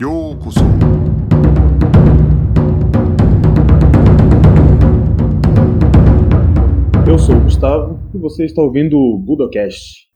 ようこそEu sou o Gustavo e você está ouvindo o Budocast.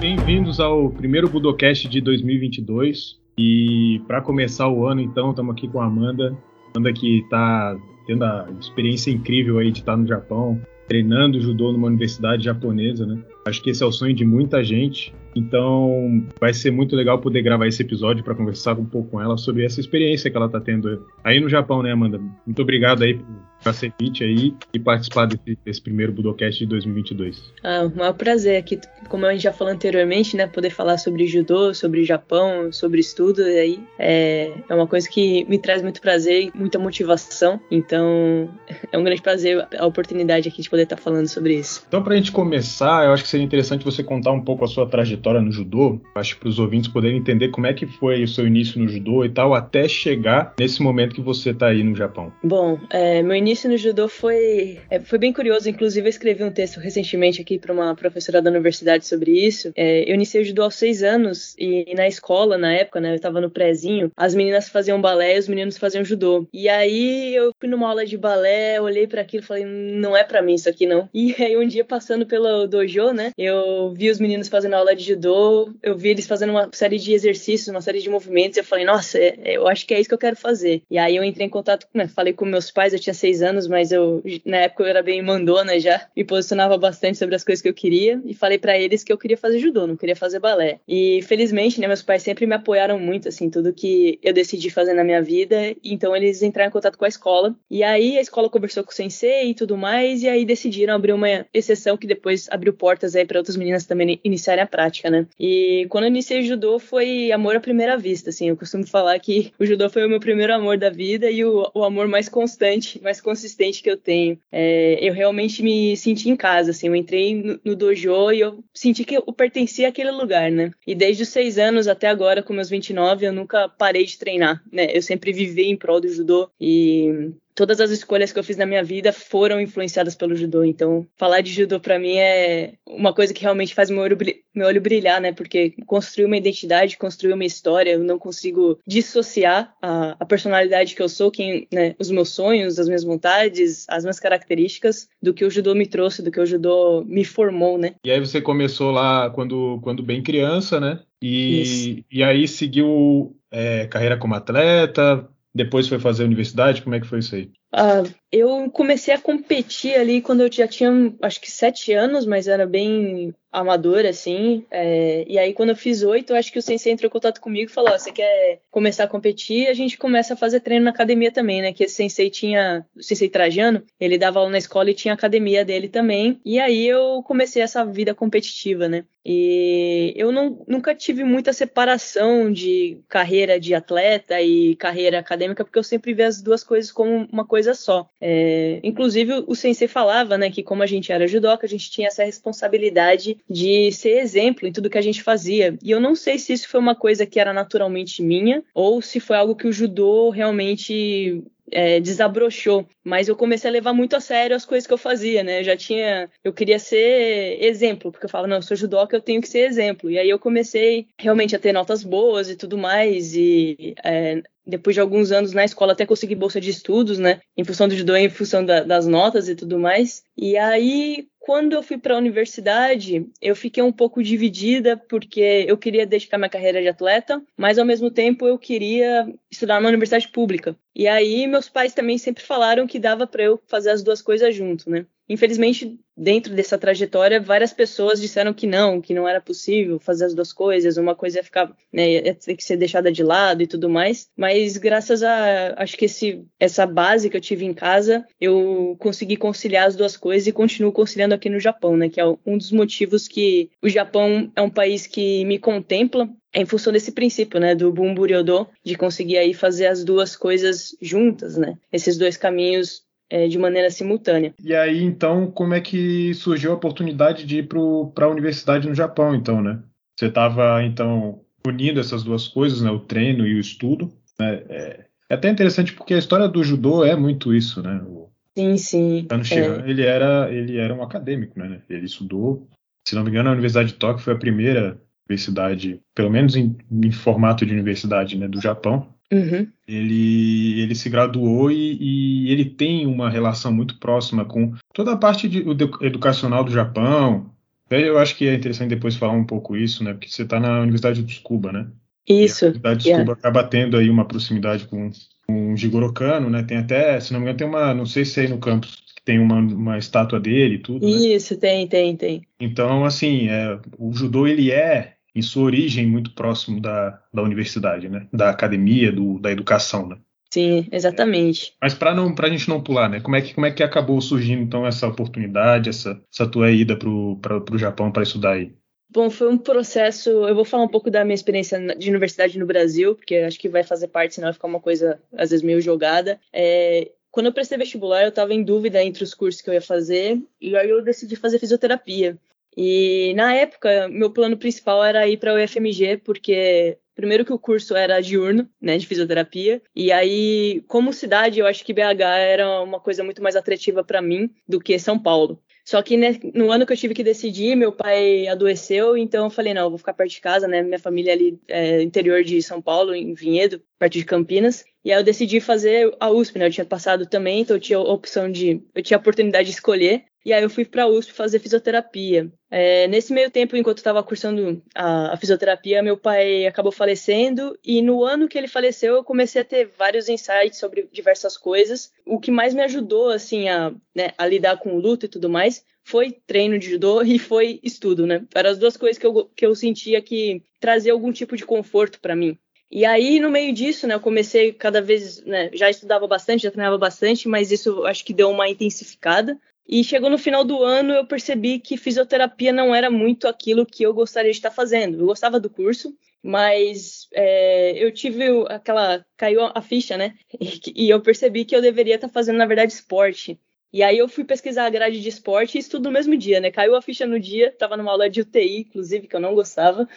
Bem-vindos ao primeiro Budocast de 2022. E para começar o ano, então, estamos aqui com a Amanda. Amanda que está tendo a experiência incrível aí de estar no Japão, treinando judô numa universidade japonesa, né? Acho que esse é o sonho de muita gente. Então, vai ser muito legal poder gravar esse episódio para conversar um pouco com ela sobre essa experiência que ela está tendo aí no Japão, né, Amanda? Muito obrigado aí por ser aí e participar desse, desse, primeiro Budocast de 2022. Ah, um maior prazer aqui, como a gente já falou anteriormente, né, poder falar sobre judô, sobre Japão, sobre estudo, e aí é, é uma coisa que me traz muito prazer e muita motivação. Então, é um grande prazer a oportunidade aqui de poder estar falando sobre isso. Então, para a gente começar, eu acho que seria interessante você contar um pouco a sua trajetória no judô, acho para os ouvintes poderem entender como é que foi o seu início no judô e tal, até chegar nesse momento que você está aí no Japão. Bom, é, meu início no judô foi, é, foi bem curioso, inclusive eu escrevi um texto recentemente aqui para uma professora da universidade sobre isso. É, eu iniciei o judô aos seis anos e, e, na escola, na época, né, eu estava no prézinho, as meninas faziam balé e os meninos faziam judô. E aí eu fui numa aula de balé, olhei para aquilo e falei, não é para mim isso aqui não. E aí um dia passando pelo dojo, né, eu vi os meninos fazendo aula de judô, eu vi eles fazendo uma série de exercícios, uma série de movimentos, e eu falei, nossa, é, é, eu acho que é isso que eu quero fazer. E aí eu entrei em contato, né, falei com meus pais, eu tinha seis anos, mas eu, na época eu era bem mandona já, me posicionava bastante sobre as coisas que eu queria, e falei para eles que eu queria fazer judô, não queria fazer balé. E felizmente, né, meus pais sempre me apoiaram muito, assim, tudo que eu decidi fazer na minha vida, então eles entraram em contato com a escola, e aí a escola conversou com o sensei e tudo mais, e aí decidiram abrir uma exceção que depois abriu portas aí para outras meninas também iniciarem a prática, né? E quando eu iniciei judô foi amor à primeira vista, assim. Eu costumo falar que o judô foi o meu primeiro amor da vida e o, o amor mais constante, mais consistente que eu tenho. É, eu realmente me senti em casa, assim. Eu entrei no, no, dojo e eu senti que eu pertencia àquele lugar, né? E desde os seis anos até agora, com meus 29, eu nunca parei de treinar, né? Eu sempre vivi em prol do judô e todas as escolhas que eu fiz na minha vida foram influenciadas pelo judô. Então, falar de judô para mim é uma coisa que realmente faz meu olho, meu olho brilhar, né? Porque construiu uma identidade, construiu uma história. Eu não consigo dissociar a, a personalidade que eu sou, quem, né, os meus sonhos, as minhas vontades, as minhas características, do que o judô me trouxe, do que o judô me formou, né? E aí você começou lá quando, quando bem criança, né? E, e aí seguiu é, carreira como atleta, depois foi fazer universidade? Como é que foi isso aí? Uh, eu comecei a competir ali quando eu já tinha, acho que sete anos, mas era bem amador, assim. É, e aí, quando eu fiz oito, acho que o sensei entrou em contato comigo e falou: oh, você quer começar a competir? A gente começa a fazer treino na academia também, né? Que esse sensei tinha, o sensei Trajano, ele dava aula na escola e tinha academia dele também. E aí eu comecei essa vida competitiva, né? E eu não, nunca tive muita separação de carreira de atleta e carreira acadêmica, porque eu sempre vi as duas coisas como uma coisa só. É, inclusive, o sensei falava, né, que como a gente era judoca, a gente tinha essa responsabilidade de ser exemplo em tudo que a gente fazia. E eu não sei se isso foi uma coisa que era naturalmente minha ou se foi algo que o judô realmente é, desabrochou, mas eu comecei a levar muito a sério as coisas que eu fazia, né? Eu já tinha, eu queria ser exemplo, porque eu falava, não, eu sou judoca, eu tenho que ser exemplo. E aí eu comecei realmente a ter notas boas e tudo mais, e é, depois de alguns anos na escola até consegui bolsa de estudos, né? Em função do judô, em função da, das notas e tudo mais. E aí quando eu fui para a universidade, eu fiquei um pouco dividida porque eu queria dedicar minha carreira de atleta, mas ao mesmo tempo eu queria estudar numa universidade pública. E aí meus pais também sempre falaram que dava para eu fazer as duas coisas junto, né? Infelizmente, dentro dessa trajetória, várias pessoas disseram que não, que não era possível fazer as duas coisas, uma coisa ia ficar, né, ia ter que ser deixada de lado e tudo mais. Mas graças a, acho que esse, essa base que eu tive em casa, eu consegui conciliar as duas coisas e continuo conciliando aqui no Japão, né, que é um dos motivos que o Japão é um país que me contempla em função desse princípio, né, do Bumburyodo, de conseguir aí fazer as duas coisas juntas, né, esses dois caminhos é, de maneira simultânea. E aí, então, como é que surgiu a oportunidade de ir para a universidade no Japão, então, né? Você estava, então, unindo essas duas coisas, né? O treino e o estudo. Né? É, é, até interessante porque a história do judô é muito isso, né? O, Sim, sim. Shihan, é. ele, era, ele era um acadêmico, né? Ele estudou, se não me engano, a Universidade de Tóquio foi a primeira universidade, pelo menos em, em formato de universidade, né, do Japão. Uhum. Ele, ele se graduou e, e, ele tem uma relação muito próxima com toda a parte de, educacional do Japão. Eu acho que é interessante depois falar um pouco isso, né? Porque você está na Universidade de Tsukuba, né? Isso. E a Universidade de Tsukuba yeah. acaba tendo aí uma proximidade com, com o Jigoro Kano, né? Tem até, se não me engano, tem uma, não sei se é aí no campus tem uma, uma estátua dele e tudo. Né? Isso, né? tem, tem, tem. Então, assim, é, o judô ele é em sua origem muito próximo da, da universidade, né? Da academia, do, da educação, né? Sim, exatamente. Mas para não, a gente não pular, né? Como é que, como é que acabou surgindo então essa oportunidade, essa, essa tua ida para o Japão para estudar aí? Bom, foi um processo. Eu vou falar um pouco da minha experiência de universidade no Brasil, porque acho que vai fazer parte, senão vai ficar uma coisa às vezes meio jogada. É, quando eu prestei vestibular, eu estava em dúvida entre os cursos que eu ia fazer, e aí eu decidi fazer fisioterapia. E na época, meu plano principal era ir para o UFMG, porque primeiro que o curso era diurno, né, de fisioterapia, e aí como cidade, eu acho que BH era uma coisa muito mais atrativa para mim do que São Paulo. Só que né, no ano que eu tive que decidir, meu pai adoeceu, então eu falei, não, eu vou ficar perto de casa, né? Minha família ali é interior de São Paulo, em Vinhedo, perto de Campinas. E aí eu decidi fazer a USP, né? Eu tinha passado também, então eu tinha opção de, eu tinha a oportunidade de escolher. E aí eu fui para a USP fazer fisioterapia. É, nesse meio tempo, enquanto estava cursando a, a, fisioterapia, meu pai acabou falecendo e no ano que ele faleceu, eu comecei a ter vários insights sobre diversas coisas. O que mais me ajudou assim a, né, a lidar com o luto e tudo mais foi treino de judô e foi estudo, né? Eram as duas coisas que eu, que eu sentia que trazia algum tipo de conforto para mim. E aí, no meio disso, né, eu comecei cada vez, né, já estudava bastante, já treinava bastante, mas isso acho que deu uma intensificada. E chegou no final do ano, eu percebi que fisioterapia não era muito aquilo que eu gostaria de estar fazendo. Eu gostava do curso, mas é, eu tive aquela. caiu a ficha, né? E, eu percebi que eu deveria estar fazendo, na verdade, esporte. E aí eu fui pesquisar a grade de esporte e estudo no mesmo dia, né? Caiu a ficha no dia, tava numa aula de UTI, inclusive, que eu não gostava.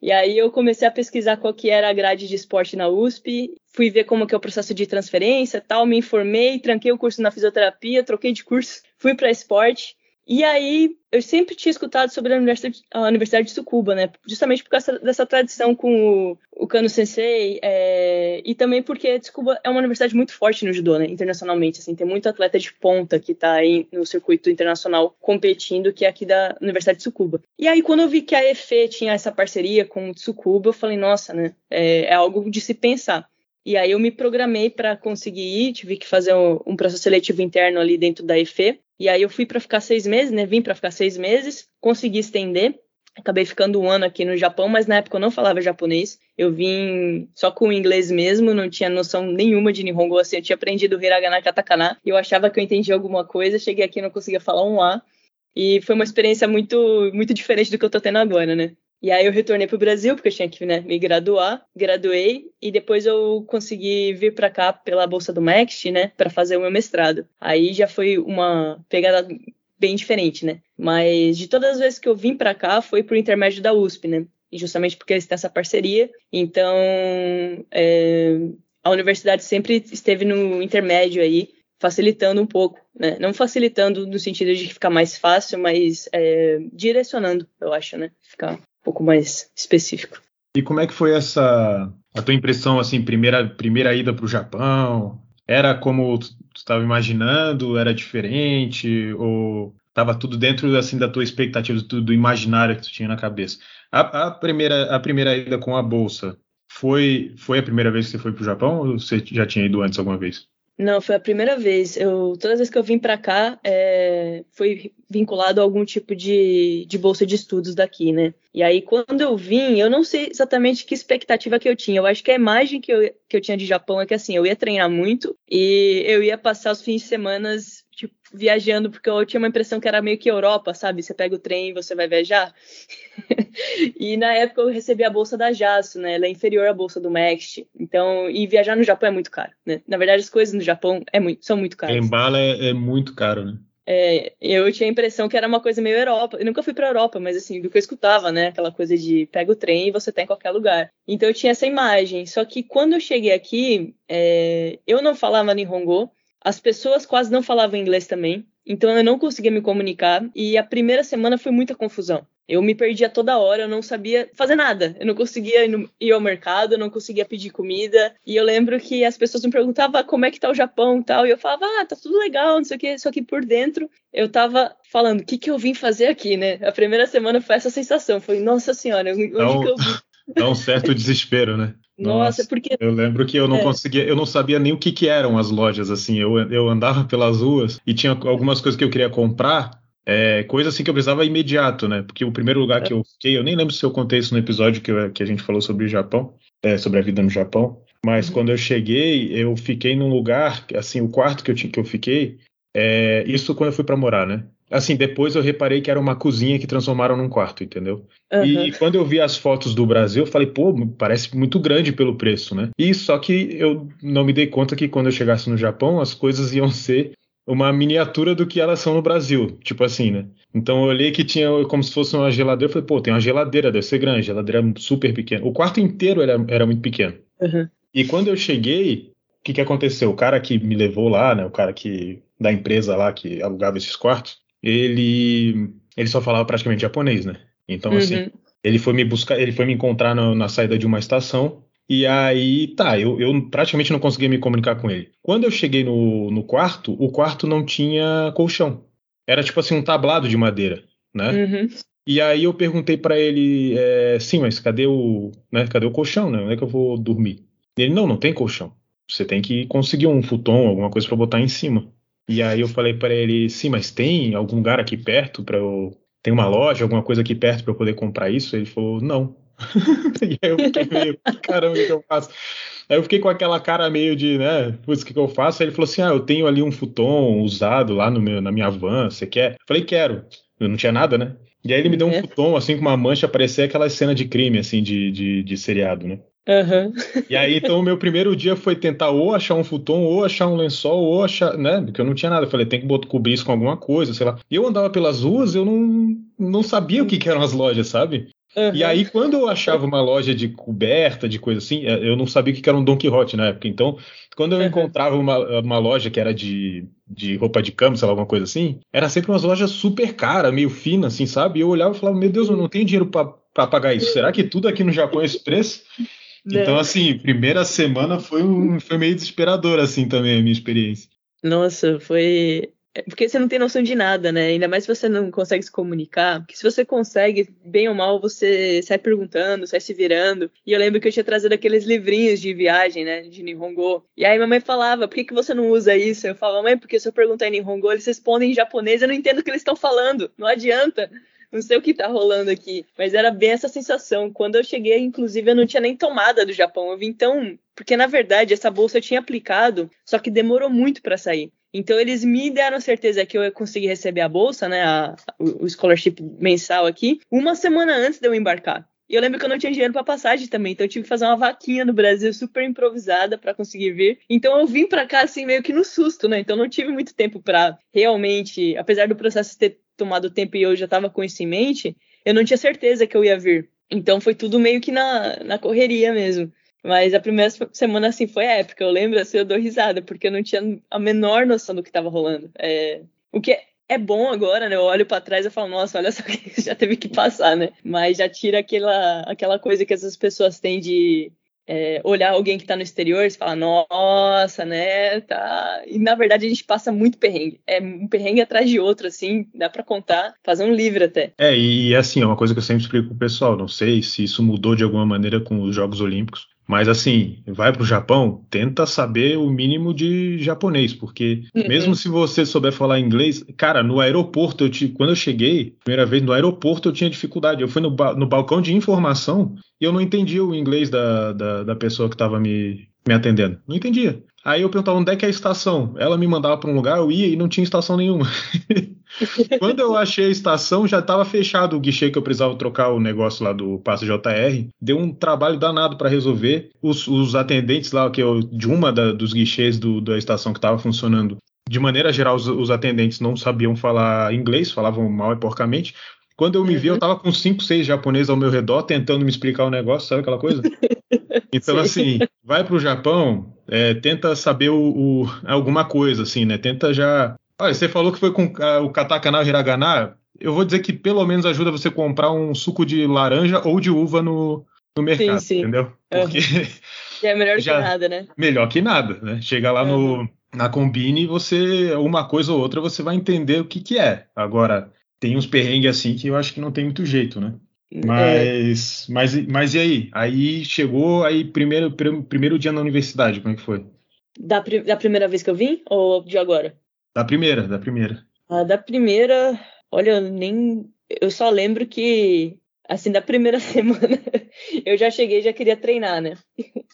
E aí eu comecei a pesquisar qual que era a grade de esporte na USP, fui ver como que é o processo de transferência, tal, me informei, tranquei o curso na fisioterapia, troquei de curso, fui para esporte e aí, eu sempre tinha escutado sobre a Universidade, a Universidade de Tsukuba, né? Justamente por causa dessa tradição com o, o Kano Sensei, é, e também porque Tsukuba é uma universidade muito forte no judô, né? Internacionalmente, assim, tem muito atleta de ponta que tá aí no circuito internacional competindo, que é aqui da Universidade de Tsukuba. E aí, quando eu vi que a EFE tinha essa parceria com o Tsukuba, eu falei, nossa, né? É, é algo de se pensar. E aí eu me programei para conseguir ir, tive que fazer um, um, processo seletivo interno ali dentro da EFE. E aí eu fui para ficar seis meses, né? Vim para ficar seis meses, consegui estender. Acabei ficando um ano aqui no Japão, mas na época eu não falava japonês. Eu vim só com o inglês mesmo, não tinha noção nenhuma de Nihongo. Assim, eu tinha aprendido hiragana katakana. Eu achava que eu entendia alguma coisa. Cheguei aqui e não conseguia falar um A. E foi uma experiência muito, muito diferente do que eu tô tendo agora, né? E aí eu retornei para o Brasil, porque eu tinha que né, me graduar, graduei, e depois eu consegui vir para cá pela bolsa do MEXT, né, para fazer o meu mestrado. Aí já foi uma pegada bem diferente, né? Mas de todas as vezes que eu vim para cá foi por intermédio da USP, né? E justamente porque eles têm essa parceria. Então, é, a universidade sempre esteve no intermédio aí, facilitando um pouco, né? Não facilitando no sentido de ficar mais fácil, mas é, direcionando, eu acho, né? Ficar um pouco mais específico. E como é que foi essa a tua impressão assim, primeira primeira ida para o Japão? Era como tu estava imaginando? Era diferente ou estava tudo dentro assim da tua expectativa, do, do imaginário que tu tinha na cabeça? A, a, primeira a primeira ida com a bolsa foi foi a primeira vez que você foi para o Japão ou você já tinha ido antes alguma vez? Não, foi a primeira vez. Eu, todas as vezes que eu vim para cá, é, foi vinculado a algum tipo de, de bolsa de estudos daqui, né? E aí, quando eu vim, eu não sei exatamente que expectativa que eu tinha. Eu acho que a imagem que eu, que eu tinha de Japão é que, assim, eu ia treinar muito e eu ia passar os fins de semana tipo, viajando, porque eu tinha uma impressão que era meio que Europa, sabe? Você pega o trem e você vai viajar. e na época eu recebi a bolsa da JASO, né? Ela é inferior à bolsa do Next. Então, e viajar no Japão é muito caro, né? Na verdade, as coisas no Japão é muito, são muito caras. Embala é, é muito caro, né? É, eu tinha a impressão que era uma coisa meio Europa. Eu nunca fui para Europa, mas assim, do que eu escutava, né? Aquela coisa de pega o trem e você tá em qualquer lugar. Então eu tinha essa imagem. Só que quando eu cheguei aqui, é, eu não falava Nihongo, As pessoas quase não falavam inglês também, então eu não conseguia me comunicar e a primeira semana foi muita confusão. Eu me perdia toda hora, eu não sabia fazer nada. Eu não conseguia ir ao mercado, eu não conseguia pedir comida. E eu lembro que as pessoas me perguntavam ah, como é que tá o Japão e tal. E eu falava, ah, tá tudo legal, não sei o que. Só que por dentro eu tava falando, o que que eu vim fazer aqui, né? A primeira semana foi essa sensação. Foi, nossa senhora, onde então, que eu vim? Dá um certo desespero, né? Nossa, porque. Eu lembro que eu não é. conseguia, eu não sabia nem o que, que eram as lojas, assim. Eu, eu andava pelas ruas e tinha algumas coisas que eu queria comprar é, coisa assim que eu precisava imediato, né? Porque o primeiro lugar que eu fiquei, eu nem lembro se eu contei isso no episódio que, eu, que a gente falou sobre o Japão, é, sobre a vida no Japão. Mas uhum. quando eu cheguei, eu fiquei num lugar, assim, o quarto que eu, tinha, que eu fiquei, é, isso quando eu fui para morar, né? Assim, depois eu reparei que era uma cozinha que transformaram num quarto, entendeu? Uhum. E quando eu vi as fotos do Brasil, eu falei, pô, parece muito grande pelo preço, né? E só que eu não me dei conta que quando eu chegasse no Japão, as coisas iam ser uma miniatura do que elas são no Brasil, tipo assim, né? Então eu olhei que tinha como se fosse uma geladeira, eu falei, pô, tem uma geladeira, deve ser grande, geladeira super pequena. O quarto inteiro era, era muito pequeno. Uhum. E quando eu cheguei, o que, que aconteceu? O cara que me levou lá, né, o cara que da empresa lá que alugava esses quartos, ele ele só falava praticamente japonês, né? Então assim, uhum. ele foi me buscar, ele foi me encontrar na, na saída de uma estação e aí, tá, eu, eu, praticamente não conseguia me comunicar com ele. Quando eu cheguei no, no quarto, o quarto não tinha colchão. Era tipo assim, um tablado de madeira, né? Uhum. E aí eu perguntei para ele, é, sim, mas cadê o, né, cadê o colchão, né? Onde é que eu vou dormir? E ele, não, não tem colchão. Você tem que conseguir um futon, alguma coisa para botar em cima. E aí eu falei para ele, sim, mas tem algum lugar aqui perto para eu tem uma loja, alguma coisa aqui perto para eu poder comprar isso? Ele falou, não. e aí eu fiquei meio, caramba, o que eu faço? Aí eu fiquei com aquela cara meio de, né, putz, o que, que eu faço? Aí ele falou assim, ah, eu tenho ali um futon usado lá no meu, na minha van, você quer? Eu falei, quero. Eu não tinha nada, né? E aí ele me deu um é. futon, assim, com uma mancha, parecia aquela cena de crime, assim, de, de, de seriado, né? Uhum. E aí, então, o meu primeiro dia foi tentar ou achar um futon, ou achar um lençol, ou achar, né? Porque eu não tinha nada. Eu falei, tem que cobrir isso com alguma coisa, sei lá. E eu andava pelas ruas, eu não, não sabia o que, que eram as lojas, sabe? Uhum. E aí, quando eu achava uma loja de coberta, de coisa assim, é, eu não sabia o que era um Don Quixote na época. Então, quando eu uhum. encontrava uma, uma loja que era de, de roupa de cama, sei lá, alguma coisa assim, era sempre umas lojas super caras, meio finas, assim, sabe? E eu olhava e falava, meu Deus, eu não tenho dinheiro para pagar isso. Será que tudo aqui no Japão é esse preço? Então, assim, primeira semana foi, um, foi meio desesperador, assim, também, a minha experiência. Nossa, foi é, porque você não tem noção de nada, né? Ainda mais se você não consegue se comunicar. Porque se você consegue, bem ou mal, você sai perguntando, sai se virando. E eu lembro que eu tinha trazido aqueles livrinhos de viagem, né? De Nihongo. E aí minha mãe falava, por que, que você não usa isso? Eu falava, mãe, porque se eu perguntar em Nihongo, eles respondem em japonês, eu não entendo o que eles estão falando. Não adianta não sei o que tá rolando aqui, mas era bem essa sensação. Quando eu cheguei, inclusive, eu não tinha nem tomada do Japão. Eu vim tão. Porque, na verdade, essa bolsa eu tinha aplicado, só que demorou muito para sair. Então eles me deram certeza que eu ia conseguir receber a bolsa, né, a, o scholarship mensal aqui, uma semana antes de eu embarcar. E eu lembro que eu não tinha dinheiro para passagem também, então eu tive que fazer uma vaquinha no Brasil super improvisada para conseguir vir. Então eu vim para cá assim meio que no susto, né? Então não tive muito tempo para realmente, apesar do processo ter tomado tempo e eu já estava com isso em mente, eu não tinha certeza que eu ia vir. Então foi tudo meio que na, na correria mesmo. Mas a primeira semana, assim, foi épica. Eu lembro, assim, eu dou risada, porque eu não tinha a menor noção do que estava rolando. É... O que é bom agora, né? Eu olho para trás e falo, nossa, olha só que já teve que passar, né? Mas já tira aquela, aquela coisa que essas pessoas têm de é, olhar alguém que está no exterior e falar, nossa, né, tá. E na verdade a gente passa muito perrengue. É um perrengue atrás de outro, assim, dá para contar, fazer um livro até. É, e assim, é uma coisa que eu sempre explico pro pessoal, não sei se isso mudou de alguma maneira com os Jogos Olímpicos, mas assim, vai para o Japão, tenta saber o mínimo de japonês, porque uhum. mesmo se você souber falar inglês, cara, no aeroporto, eu te, quando eu cheguei, primeira vez no aeroporto, eu tinha dificuldade. Eu fui no, no balcão de informação e eu não entendia o inglês da, da, da pessoa que estava me, me atendendo. Não entendia. Aí eu perguntava onde é que é a estação. Ela me mandava para um lugar, eu ia e não tinha estação nenhuma. Quando eu achei a estação, já estava fechado o guichê que eu precisava trocar o negócio lá do passe JR. Deu um trabalho danado para resolver. Os, os, atendentes lá, que eu, de uma da, dos guichês do, da estação que estava funcionando, de maneira geral, os, os, atendentes não sabiam falar inglês, falavam mal e porcamente. Quando eu me vi, eu tava com cinco, seis japoneses ao meu redor tentando me explicar o negócio, sabe aquela coisa? Então, assim, vai pro Japão, é, tenta saber o, o, alguma coisa, assim, né? Tenta já. Olha, você falou que foi com uh, o katakana hiragana. Eu vou dizer que pelo menos ajuda você a comprar um suco de laranja ou de uva no, no mercado, sim, sim. entendeu? Porque. Uhum. é melhor já, que nada, né? Melhor que nada, né? Chega lá uhum. no, na Combine, você, uma coisa ou outra, você vai entender o que, que é. Agora, tem uns perrengues assim que eu acho que não tem muito jeito, né? É. Mas, é. mas, mas e aí? Aí chegou, aí primeiro, primeiro dia na universidade, como é que foi? Da, da primeira vez que eu vim ou de agora? Da primeira, da primeira. Ah, da primeira, olha, eu nem. Eu só lembro que, assim, da primeira semana, eu já cheguei e já queria treinar, né?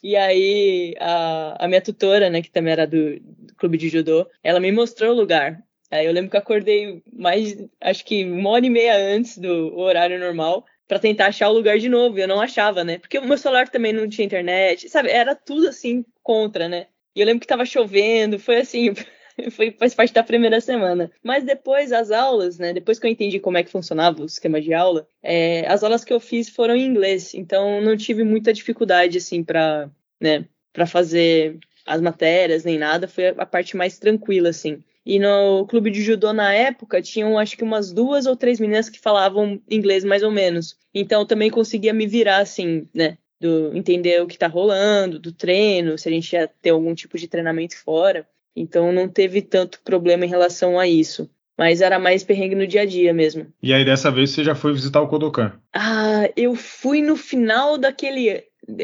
E aí, a, a minha tutora, né, que também era do, do clube de judô, ela me mostrou o lugar. Aí eu lembro que eu acordei mais, acho que uma hora e meia antes do horário normal para tentar achar o lugar de novo. Eu não achava, né? Porque o meu celular também não tinha internet, sabe? Era tudo assim contra, né? E eu lembro que tava chovendo, foi assim, foi faz parte da primeira semana. Mas depois as aulas, né? Depois que eu entendi como é que funcionava o esquema de aula, é, as aulas que eu fiz foram em inglês, então não tive muita dificuldade assim para, né? Para fazer as matérias nem nada, foi a parte mais tranquila assim. E no clube de judô na época tinham acho que umas duas ou três meninas que falavam inglês mais ou menos. Então eu também conseguia me virar assim, né? Do entender o que tá rolando, do treino, se a gente ia ter algum tipo de treinamento fora. Então não teve tanto problema em relação a isso. Mas era mais perrengue no dia a dia mesmo. E aí dessa vez você já foi visitar o Kodokan? Ah, eu fui no final daquele.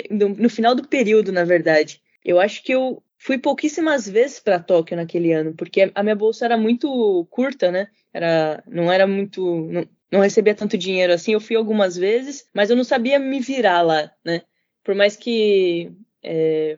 No final do período, na verdade. Eu acho que eu fui pouquíssimas vezes para Tóquio naquele ano, porque a minha bolsa era muito curta, né? Era, não era muito, não, não recebia tanto dinheiro assim. Eu fui algumas vezes, mas eu não sabia me virar lá, né? Por mais que, é,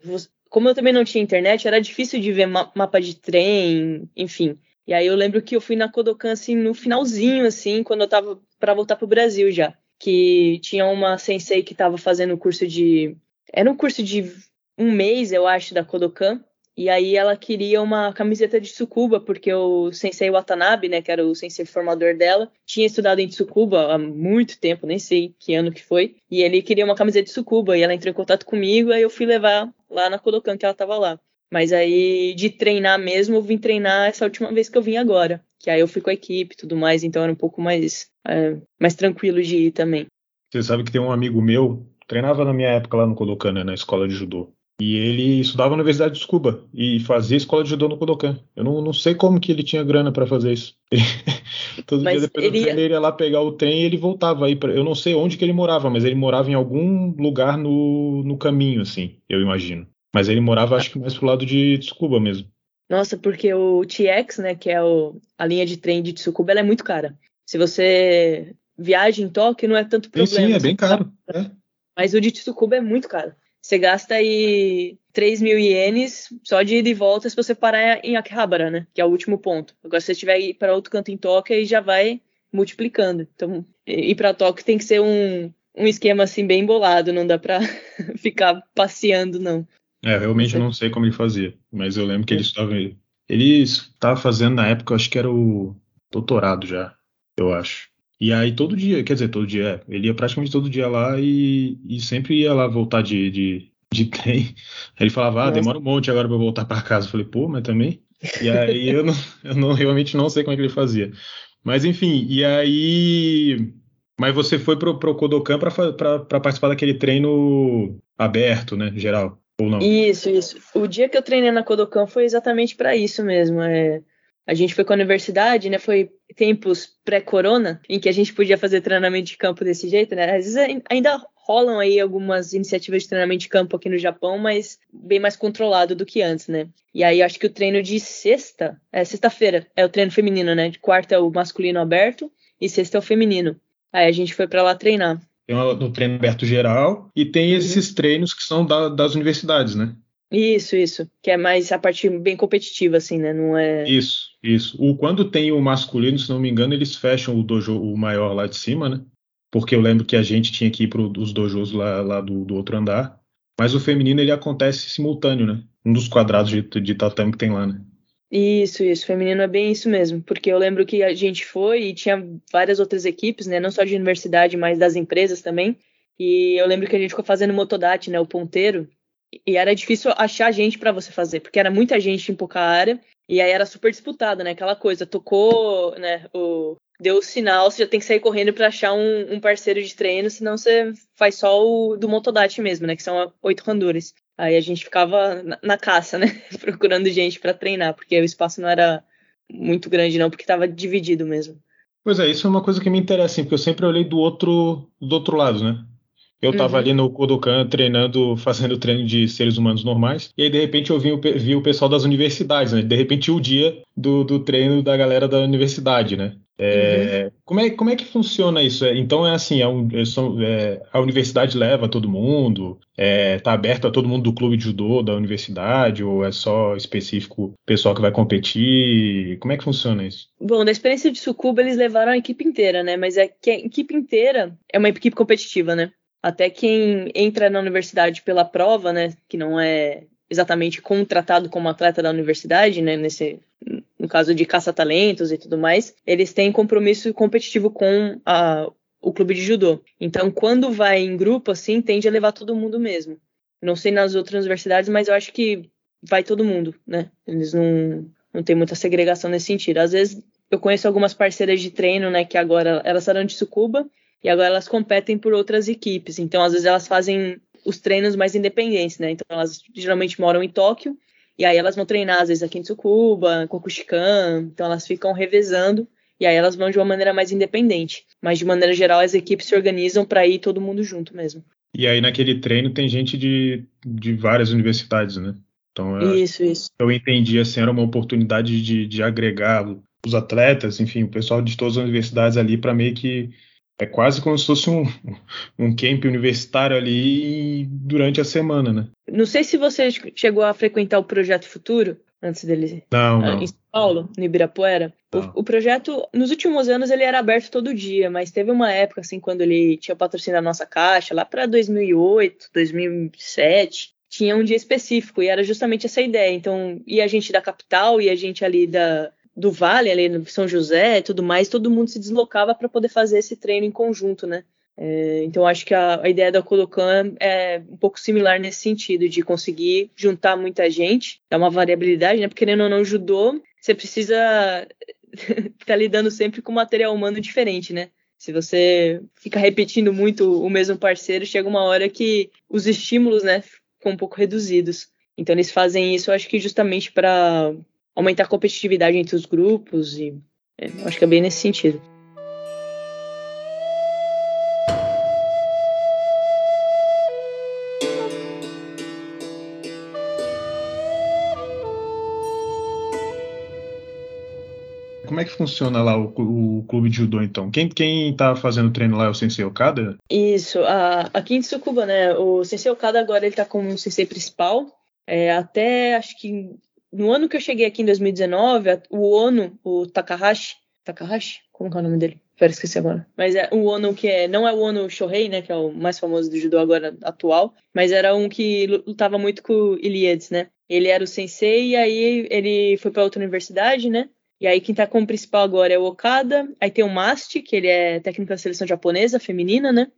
como eu também não tinha internet, era difícil de ver ma mapa de trem, enfim. E aí eu lembro que eu fui na Kodokan assim no finalzinho, assim, quando eu tava para voltar pro Brasil já, que tinha uma sensei que tava fazendo curso de era um curso de um mês, eu acho, da Kodokan. E aí ela queria uma camiseta de Tsukuba, porque o sensei Watanabe, né, que era o sensei formador dela, tinha estudado em Tsukuba há muito tempo, nem sei que ano que foi. E ele queria uma camiseta de Tsukuba, e ela entrou em contato comigo, aí eu fui levar lá na Kodokan, que ela tava lá. Mas aí, de treinar mesmo, eu vim treinar essa última vez que eu vim agora. Que aí eu fui com a equipe e tudo mais, então era um pouco mais, é, mais tranquilo de ir também. Você sabe que tem um amigo meu, treinava na minha época lá no Kodokan, né, na escola de judô. E ele estudava na Universidade de Tsukuba e fazia escola de judô no Kodokan. Eu não, não sei como que ele tinha grana para fazer isso. Todo mas dia depois ele... do treino ele ia lá pegar o trem e ele voltava aí. Pra... Eu não sei onde que ele morava, mas ele morava em algum lugar no, no caminho, assim, eu imagino. Mas ele morava, acho que mais pro lado de Tsukuba mesmo. Nossa, porque o TX, né, que é o, a linha de trem de Tsukuba, ela é muito cara. Se você viaja em Tóquio, não é tanto problema. Sim, sim é bem caro. É. Mas o de Tsukuba é muito caro. Você gasta aí 3 mil ienes só de ida e volta se você parar em Akihabara, né? Que é o último ponto. Agora, se você tiver ir para outro canto em Tóquio, aí já vai multiplicando. Então, ir para Tóquio tem que ser um, um esquema assim bem bolado, não dá para ficar passeando, não. É, realmente eu não sei como ele fazia, mas eu lembro que ele estava. Ele estava fazendo na época, acho que era o doutorado já, eu acho. E aí todo dia, quer dizer, todo dia, é, ele ia praticamente todo dia lá e, e sempre ia lá voltar de, de, de trem. Ele falava, ah, demora um monte agora para voltar para casa. Eu falei, pô, mas também. E aí eu, não, eu não, realmente não sei como é que ele fazia. Mas enfim, e aí. Mas você foi pro, pro Kodokan para participar daquele treino aberto, né, geral, ou não? Isso, isso. O dia que eu treinei na Kodokan foi exatamente para isso mesmo. É, a gente foi com a universidade, né? Foi tempos pré-corona, em que a gente podia fazer treinamento de campo desse jeito, né? Às vezes ainda rolam aí algumas iniciativas de treinamento de campo aqui no Japão, mas bem mais controlado do que antes, né? E aí acho que o treino de sexta, é sexta-feira, é o treino feminino, né? De quarta é o masculino aberto e sexta é o feminino. Aí a gente foi para lá treinar. Tem o treino aberto geral e tem uhum. esses treinos que são da, das universidades, né? Isso, isso. Que é mais a parte bem competitiva, assim, né? Não é. Isso, isso. O, quando tem o masculino, se não me engano, eles fecham o dojo o maior lá de cima, né? Porque eu lembro que a gente tinha que ir para os dojos lá, lá do, do, outro andar. Mas o feminino ele acontece simultâneo, né? Um dos quadrados de, de tatame que tem lá, né? Isso, isso. Feminino é bem isso mesmo. Porque eu lembro que a gente foi e tinha várias outras equipes, né? Não só de universidade, mas das empresas também. E eu lembro que a gente ficou fazendo motodate, né? O ponteiro. E era difícil achar gente para você fazer, porque era muita gente em pouca área. E aí era super disputado, né? Aquela coisa, tocou, né? O, deu o sinal, você já tem que sair correndo para achar um, um, parceiro de treino, senão você faz só o do motodate mesmo, né? Que são oito randures. Aí a gente ficava na, na caça, né? Procurando gente para treinar, porque o espaço não era muito grande, não, porque estava dividido mesmo. Pois é, isso é uma coisa que me interessa, porque eu sempre olhei do outro, do outro lado, né? Eu estava uhum. ali no Kodokan treinando, fazendo treino de seres humanos normais, e aí de repente eu vi, vi o pessoal das universidades, né? De repente o dia do, do treino da galera da universidade, né? É, uhum. como, é, como é que funciona isso? É, então é assim, é um, é, é, a universidade leva todo mundo, está é, aberto a todo mundo do clube de judô da universidade, ou é só específico pessoal que vai competir? Como é que funciona isso? Bom, da experiência de Sucuba eles levaram a equipe inteira, né? Mas é que a equipe inteira é uma equipe competitiva, né? Até quem entra na universidade pela prova, né? Que não é exatamente contratado como atleta da universidade, né? Nesse, no caso de caça-talentos e tudo mais, eles têm compromisso competitivo com a, o clube de judô. Então, quando vai em grupo, assim, tende a levar todo mundo mesmo. Não sei nas outras universidades, mas eu acho que vai todo mundo, né? Eles não, não tem muita segregação nesse sentido. Às vezes, eu conheço algumas parceiras de treino, né, que agora elas eram de Sucuba e agora elas competem por outras equipes. Então, às vezes, elas fazem os treinos mais independentes, né? Então, elas geralmente moram em Tóquio e aí elas vão treinar, às vezes, aqui em Tsukuba, Kokushikan, então elas ficam revezando e aí elas vão de uma maneira mais independente. Mas de maneira geral as equipes se organizam para ir todo mundo junto mesmo. E aí naquele treino tem gente de, de várias universidades, né? Então, é, isso, isso. Eu entendi assim, era uma oportunidade de, de agregar os atletas, enfim, o pessoal de todas as universidades ali para meio que é quase como se fosse um, um camp universitário ali durante a semana, né? Não sei se você chegou a frequentar o Projeto Futuro antes dele. Não, não. Em São Paulo, no Ibirapuera. O, o, projeto, nos últimos anos, ele era aberto todo dia, mas teve uma época, assim, quando ele tinha patrocinado a nossa caixa, lá para 2008, 2007, tinha um dia específico, e era justamente essa ideia. Então, ia a gente da capital, ia a gente ali da, do Vale, ali no São José e tudo mais, todo mundo se deslocava para poder fazer esse treino em conjunto, né? É, então acho que a, a, ideia da Kodokan é um pouco similar nesse sentido, de conseguir juntar muita gente, é uma variabilidade, né? Porque querendo ou não, judô, você precisa estar tá lidando sempre com material humano diferente, né? Se você fica repetindo muito o mesmo parceiro, chega uma hora que os estímulos, né, ficam um pouco reduzidos. Então eles fazem isso, acho que justamente para aumentar a competitividade entre os grupos e é, acho que é bem nesse sentido. Como é que funciona lá o, o, clube de judô, então? Quem, quem tá fazendo treino lá é o Sensei Okada? Isso, a, aqui em Tsukuba, né, o Sensei Okada agora ele tá como Sensei principal, é, até acho que no ano que eu cheguei aqui em 2019, o Ono, o Takahashi, Takahashi? Como é o nome dele? Pera, esqueci agora. Mas é o Ono que é, não é o Ono Shohei, né, que é o mais famoso do judô agora atual, mas era um que lutava muito com o Iliades, né? Ele era o sensei e aí ele foi para outra universidade, né? E aí quem tá como principal agora é o Okada. Aí tem o Masti, que ele é técnico da seleção japonesa feminina, né?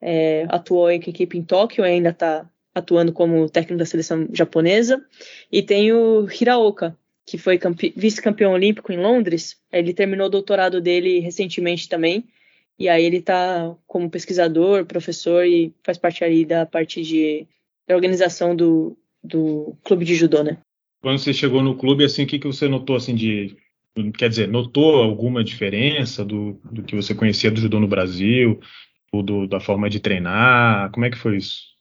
É, atuou em equipe em Tóquio, ainda tá atuando como técnico da seleção japonesa, e tem o Hiraoka, que foi vice-campeão olímpico em Londres. Ele terminou o doutorado dele recentemente também, e aí ele está como pesquisador, professor e faz parte aí da parte de da organização do, do clube de judô, né? Quando você chegou no clube, assim, o que, que você notou assim de quer dizer, notou alguma diferença do, do que você conhecia do judô no Brasil, ou do, da forma de treinar? Como é que foi isso?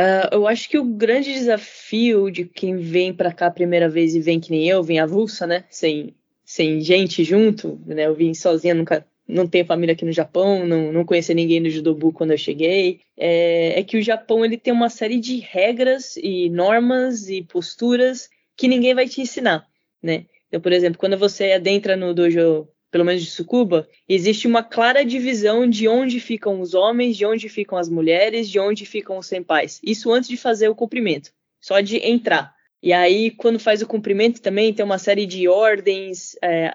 Uh, eu acho que o grande desafio de quem vem para cá a primeira vez e vem que nem eu, vem avulsa, né? Sem, sem gente junto, né? Eu vim sozinha, nunca não tenho família aqui no Japão, não, não conheci ninguém no judobu quando eu cheguei. É, é, que o Japão ele tem uma série de regras e normas e posturas que ninguém vai te ensinar, né? Então, por exemplo, quando você adentra no dojo pelo menos de Sucuba, existe uma clara divisão de onde ficam os homens, de onde ficam as mulheres, de onde ficam os senpais. Isso antes de fazer o cumprimento, só de entrar. E aí, quando faz o cumprimento também, tem uma série de ordens. É,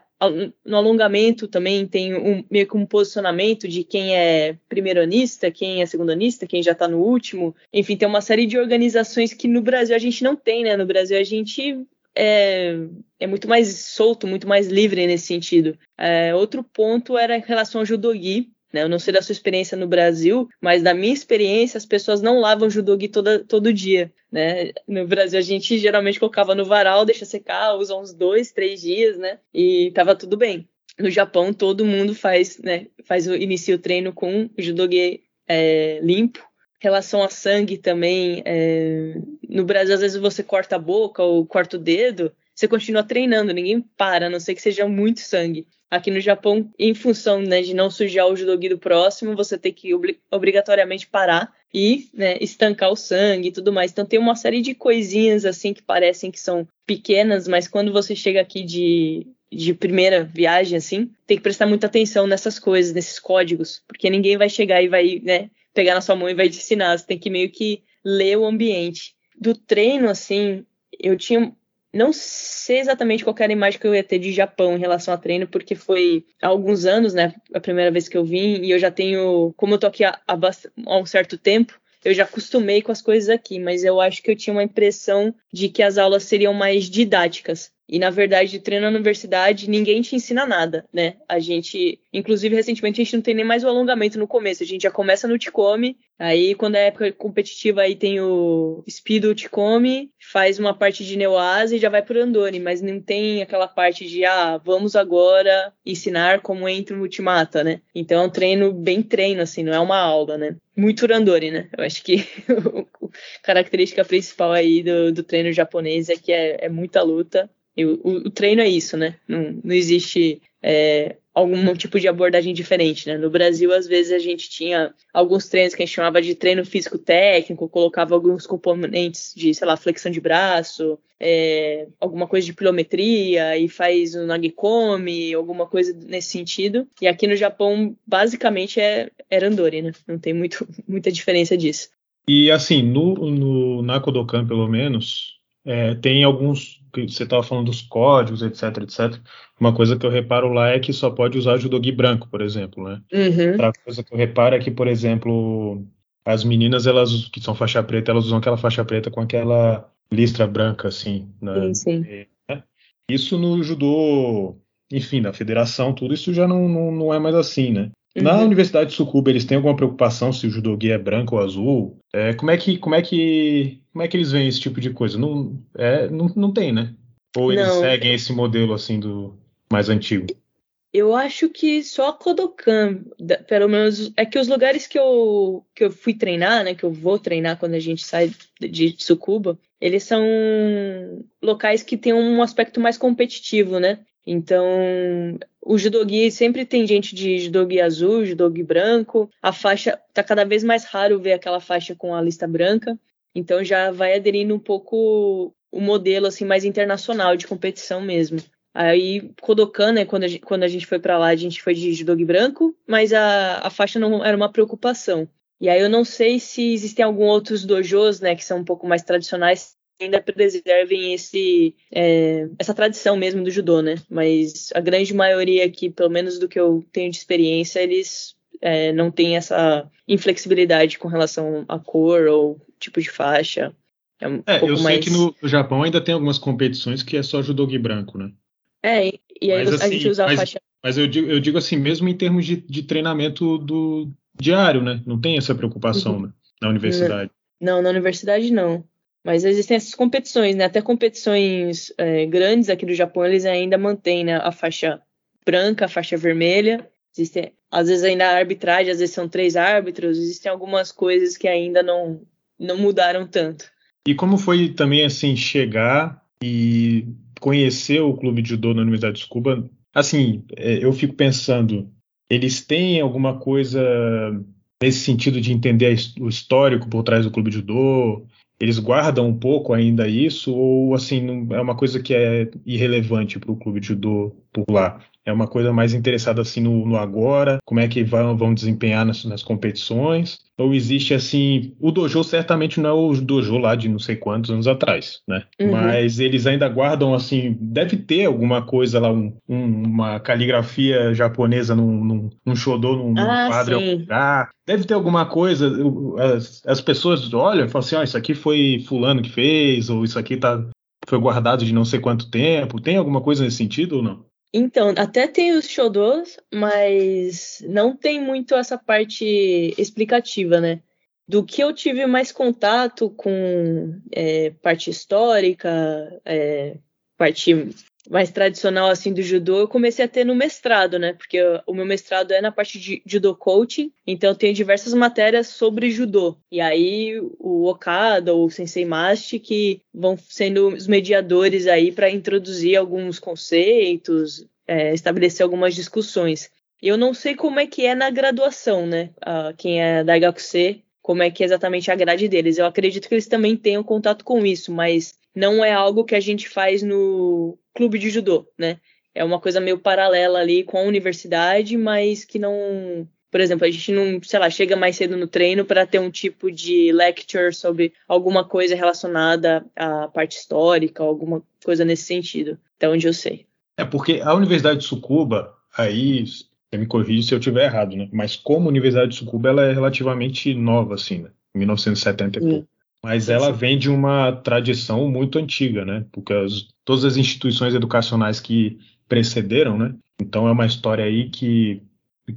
no alongamento também tem um, meio que um posicionamento de quem é primeironista, quem é segundanista, quem já está no último. Enfim, tem uma série de organizações que no Brasil a gente não tem, né? No Brasil a gente é, é muito mais solto, muito mais livre nesse sentido. É, outro ponto era em relação ao judogi, né? Eu não sei da sua experiência no Brasil, mas da minha experiência, as pessoas não lavam judogi toda, todo dia. Né? No Brasil, a gente geralmente colocava no varal, deixa secar, usa uns dois, três dias, né? E tava tudo bem. No Japão, todo mundo faz, né? Faz inicia o treino com o judogi é, limpo. Relação a sangue também, é, no Brasil, às vezes você corta a boca ou corta o dedo, você continua treinando, ninguém para, a não ser que seja muito sangue. Aqui no Japão, em função né, de não sujar o judogi do próximo, você tem que obrigatoriamente parar e né, estancar o sangue e tudo mais. Então tem uma série de coisinhas assim que parecem que são pequenas, mas quando você chega aqui de, de primeira viagem, assim, tem que prestar muita atenção nessas coisas, nesses códigos, porque ninguém vai chegar e vai né, pegar na sua mão e vai te ensinar. Você tem que meio que ler o ambiente. Do treino, assim, eu tinha não sei exatamente qual era a imagem que eu ia ter de Japão em relação a treino, porque foi há alguns anos, né? A primeira vez que eu vim, e eu já tenho, como eu tô aqui há, há um certo tempo, eu já acostumei com as coisas aqui, mas eu acho que eu tinha uma impressão de que as aulas seriam mais didáticas. E na verdade, treino na universidade, ninguém te ensina nada, né? A gente, inclusive recentemente, a gente não tem nem mais o alongamento no começo, a gente já começa no Ticome, aí quando é época competitiva aí tem o Speed Ticome, faz uma parte de Neoase e já vai pro Andoni, mas não tem aquela parte de ah, vamos agora ensinar como entra o Ultimata, né? Então é um treino bem treino assim, não é uma aula, né? Muito Randori, né? Eu acho que a característica principal aí do, do treino japonês é que é, é muita luta o, o, treino é isso, né? Não, não existe é, algum tipo de abordagem diferente, né? No Brasil, às vezes, a gente tinha alguns treinos que a gente chamava de treino físico técnico, colocava alguns componentes de, sei lá, flexão de braço, é, alguma coisa de pilometria e faz o nagikomi, alguma coisa nesse sentido. E aqui no Japão, basicamente, é, é randori, né? Não tem muito, muita diferença disso. E assim, no, no, na Kodokan, pelo menos, é, tem alguns que você estava falando dos códigos, etc, etc. Uma coisa que eu reparo lá é que só pode usar judogi branco, por exemplo, né? Uhum. Outra coisa que eu reparo é que, por exemplo, as meninas, elas que são faixa preta, elas usam aquela faixa preta com aquela listra branca, assim. Né? Sim, sim. É, isso no judô, enfim, na federação, tudo isso já não, não, não é mais assim, né? Na uhum. Universidade de Sucuba, eles têm alguma preocupação se o judogi é branco ou azul? É, como é que como é que como é que eles veem esse tipo de coisa? Não é, não, não tem, né? Ou eles não. seguem esse modelo assim do mais antigo? Eu acho que só a Kodokan, pelo menos, é que os lugares que eu, que eu fui treinar, né, que eu vou treinar quando a gente sai de Tsukuba, eles são locais que têm um aspecto mais competitivo, né? Então, o judogi sempre tem gente de judogi azul, judogi branco. A faixa tá cada vez mais raro ver aquela faixa com a lista branca. Então já vai aderindo um pouco o modelo assim mais internacional de competição mesmo. Aí Kodokan, né, quando a gente, quando a gente foi para lá, a gente foi de judogi branco, mas a, a faixa não era uma preocupação. E aí eu não sei se existem alguns outros dojos, né, que são um pouco mais tradicionais, ainda preservem esse, é, essa tradição mesmo do judô, né? Mas a grande maioria aqui, pelo menos do que eu tenho de experiência, eles é, não têm essa inflexibilidade com relação à cor ou tipo de faixa. É, um é eu sei que no Japão ainda tem algumas competições que é só judogi branco, né? É, e aí mas, a gente assim, usa mas, a faixa. Mas eu digo, eu digo assim, mesmo em termos de, de treinamento do diário, né? Não tem essa preocupação uhum. né? na universidade. Não, na universidade não. Mas existem essas competições, né? Até competições é, grandes aqui do Japão, eles ainda mantêm né, a faixa branca, a faixa vermelha. Existem, às vezes ainda arbitragem, às vezes são três árbitros. Existem algumas coisas que ainda não, não mudaram tanto. E como foi também assim chegar e conhecer o clube de judô na Universidade de Cuba? Assim, é, eu fico pensando, eles têm alguma coisa nesse sentido de entender o histórico por trás do clube de judô? Eles guardam um pouco ainda isso ou assim não, é uma coisa que é irrelevante para o clube de judô por lá? É uma coisa mais interessada assim no, no agora, como é que vão, vão desempenhar nas, nas, competições? Ou existe assim, o dojo certamente não é o dojo lá de não sei quantos anos atrás, né? Uhum. Mas eles ainda guardam assim, deve ter alguma coisa lá, um, um, uma caligrafia japonesa num, num, num shodô, num, ah, quadro lugar. Deve ter alguma coisa, as, as pessoas olham e falam assim, ó, oh, isso aqui foi fulano que fez, ou isso aqui tá, foi guardado de não sei quanto tempo. Tem alguma coisa nesse sentido ou não? Então, até tem os shodôs, mas não tem muito essa parte explicativa, né? Do que eu tive mais contato com é, parte histórica, é, parte mais tradicional assim do judô, eu comecei a ter no mestrado, né? Porque o meu mestrado é na parte de judô coaching, então eu tenho diversas matérias sobre judô. E aí o Okada ou o Sensei Masti que vão sendo os mediadores aí para introduzir alguns conceitos, é, estabelecer algumas discussões. Eu não sei como é que é na graduação, né? Quem é da HQC, como é que é exatamente a grade deles. Eu acredito que eles também tenham contato com isso, mas não é algo que a gente faz no clube de judô, né? É uma coisa meio paralela ali com a universidade, mas que não. Por exemplo, a gente não, sei lá, chega mais cedo no treino para ter um tipo de lecture sobre alguma coisa relacionada à parte histórica, alguma coisa nesse sentido, até onde eu sei. É porque a Universidade de Tsukuba, aí você me corrige se eu estiver errado, né? Mas como a Universidade de Tsukuba ela é relativamente nova, assim, né? 1970 e pouco. Mas ela vem de uma tradição muito antiga, né? Porque as, todas as instituições educacionais que precederam, né? Então é uma história aí que,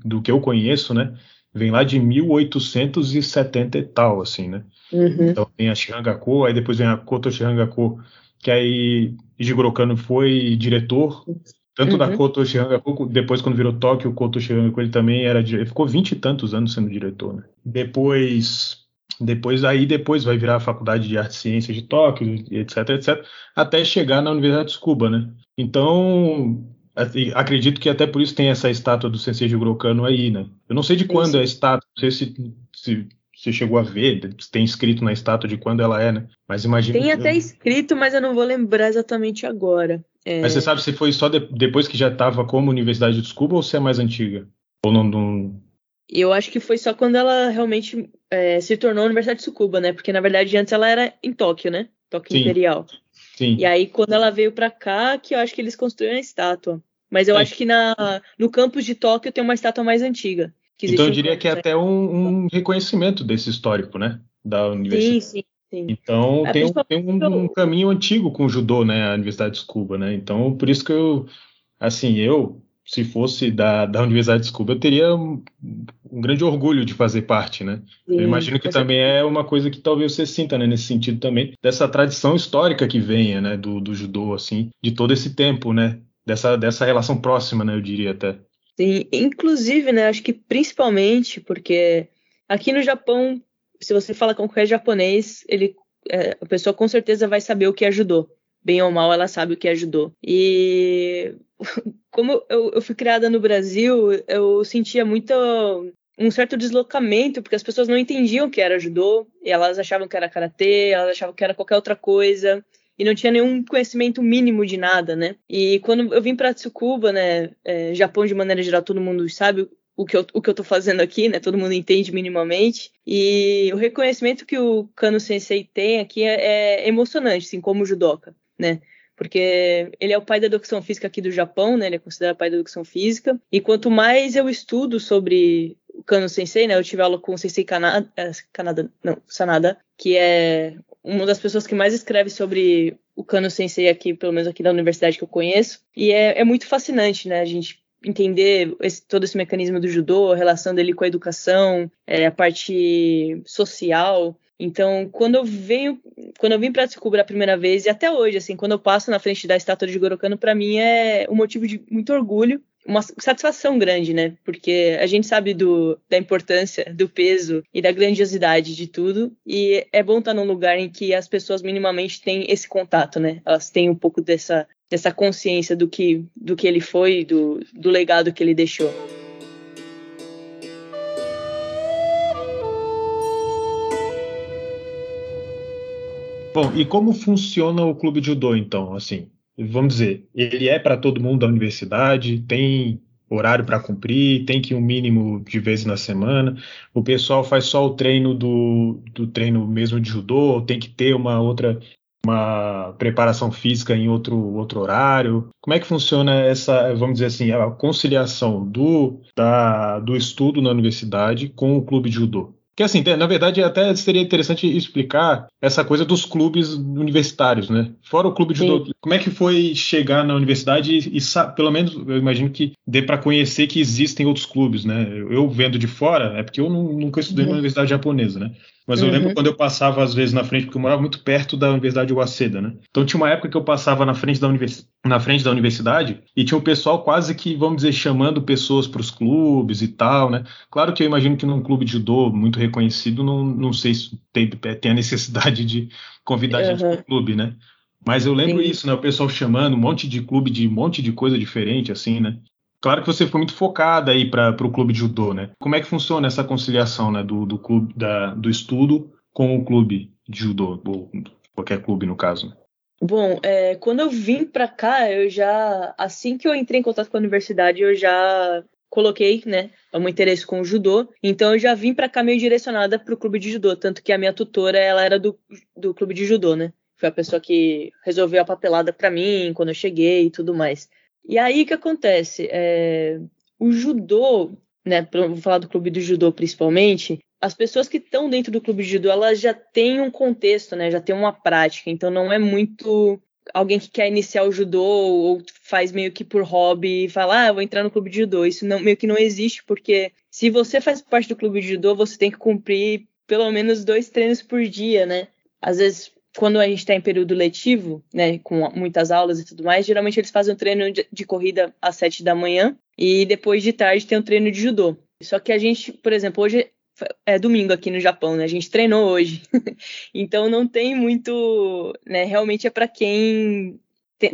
do que eu conheço, né? Vem lá de 1870 e tal, assim, né? Uhum. Então tem a Shirangaku, aí depois vem a Koto Shirangaku, que aí Jigoro Kano foi diretor tanto uhum. da Koto Shirangaku, depois quando virou Tóquio, o Koto Shirangaku ele também era ele ficou vinte e tantos anos sendo diretor, né? Depois depois aí depois vai virar a Faculdade de Arte e Ciências de Tóquio, etc, etc, até chegar na Universidade de Tsukuba, né? Então, assim, acredito que até por isso tem essa estátua do Sensei Jigoro Kano aí, né? Eu não sei de quando é a estátua, não sei se, se você chegou a ver, tem escrito na estátua de quando ela é, né? Mas imagina. Tem até escrito, mas eu não vou lembrar exatamente agora. É... Mas você sabe se foi só de, depois que já estava como Universidade de Tsukuba ou se é mais antiga? Ou não, não... Eu acho que foi só quando ela realmente é, se tornou Universidade de Tsukuba, né? Porque na verdade antes ela era em Tóquio, né? Tóquio Sim. Imperial. Sim. E aí quando ela veio para cá, que eu acho que eles construíram a estátua. Mas eu é. acho que na, no campus de Tóquio tem uma estátua mais antiga então eu diria que é até um, um, reconhecimento desse histórico, né? Da universidade. Sim, sim. Sim. Então é, tem, um, tem um, um, caminho antigo com o judô, né, a Universidade de Cuba, né? Então por isso que eu, assim, eu se fosse da, da Universidade de Cuba, eu teria um, um, grande orgulho de fazer parte, né? Sim, eu imagino que também é uma coisa que talvez você sinta, né, nesse sentido também, dessa tradição histórica que venha, né, do, do judô, assim, de todo esse tempo, né? Dessa, dessa relação próxima, né, eu diria até. Sim, inclusive, né, acho que principalmente porque aqui no Japão, se você fala com qualquer japonês, ele, é, a pessoa com certeza vai saber o que ajudou. Bem ou mal, ela sabe o que ajudou. E como eu, eu fui criada no Brasil, eu sentia muito um certo deslocamento, porque as pessoas não entendiam que era judô, elas achavam que era karatê, elas achavam que era qualquer outra coisa e não tinha nenhum conhecimento mínimo de nada, né? E quando eu vim para Tsukuba, né, é, Japão de maneira geral todo mundo sabe o que, eu, o que eu tô fazendo aqui, né? Todo mundo entende minimamente. E o reconhecimento que o Kano Sensei tem aqui é, é emocionante, assim, como judoca, né? Porque ele é o pai da educação física aqui do Japão, né? Ele é considerado pai da educação física. E quanto mais eu estudo sobre o Kano Sensei, né? Eu tive aula com o Sensei Kanada, é, Kanada não, Sanada, que é uma das pessoas que mais escreve sobre o Kano Sensei aqui, pelo menos aqui da universidade que eu conheço. E é, é muito fascinante, né? A gente entender esse, todo esse mecanismo do judô, a relação dele com a educação, é, a parte social. Então, quando eu venho, quando eu vim para Tsukuba a primeira vez e até hoje, assim, quando eu passo na frente da estátua de Gorokano, para mim é um motivo de muito orgulho uma satisfação grande, né? Porque a gente sabe do, da importância, do peso e da grandiosidade de tudo. E é bom estar num lugar em que as pessoas minimamente têm esse contato, né? Elas têm um pouco dessa, dessa consciência do que, do que ele foi, do, do legado que ele deixou. Bom, e como funciona o clube de judô, então? Assim, vamos dizer, ele é para todo mundo da universidade, tem horário para cumprir, tem que ir um mínimo de vezes na semana. O pessoal faz só o treino do, do treino mesmo de judô, tem que ter uma outra uma preparação física em outro, outro horário? Como é que funciona essa, vamos dizer assim, a conciliação do, da, do estudo na universidade com o clube de judô? Que assim, na verdade, até seria interessante explicar essa coisa dos clubes universitários, né? Fora o clube de judô, como é que foi chegar na universidade e, e pelo menos eu imagino que dê para conhecer que existem outros clubes, né? Eu vendo de fora, é porque eu nunca estudei uhum. na universidade japonesa, né? Mas eu uhum. lembro quando eu passava às vezes na frente, porque eu morava muito perto da Universidade de Waseda, né? Então tinha uma época que eu passava na frente da, univers... na frente da universidade e tinha o pessoal quase que, vamos dizer, chamando pessoas para os clubes e tal, né? Claro que eu imagino que num clube de judô muito reconhecido, não, não sei se tem, tem a necessidade de convidar uhum. gente para o clube, né? Mas eu lembro Sim. isso, né? O pessoal chamando um monte de clube de um monte de coisa diferente, assim, né? Claro que você foi muito focada aí para o clube de judô, né? Como é que funciona essa conciliação, né, do, do clube da, do estudo com o clube de judô ou qualquer clube no caso? Bom, é, quando eu vim para cá, eu já assim que eu entrei em contato com a universidade, eu já coloquei, né, um interesse com o judô. Então eu já vim para cá meio direcionada para o clube de judô, tanto que a minha tutora ela era do, do clube de judô, né? Foi a pessoa que resolveu a papelada para mim quando eu cheguei e tudo mais. E aí o que acontece? É, o judô, né? Vou falar do clube do judô principalmente. As pessoas que estão dentro do clube de judô, elas já têm um contexto, né? Já têm uma prática. Então não é muito alguém que quer iniciar o judô ou faz meio que por hobby e fala, ah, vou entrar no clube de judô. Isso não, meio que não existe, porque se você faz parte do clube de judô, você tem que cumprir pelo menos dois treinos por dia, né? Às vezes quando a gente está em período letivo, né, com muitas aulas e tudo mais, geralmente eles fazem um treino de, de, corrida às sete da manhã e depois de tarde tem um treino de judô. Só que a gente, por exemplo, hoje é domingo aqui no Japão, né? A gente treinou hoje. então não tem muito, né, realmente é para quem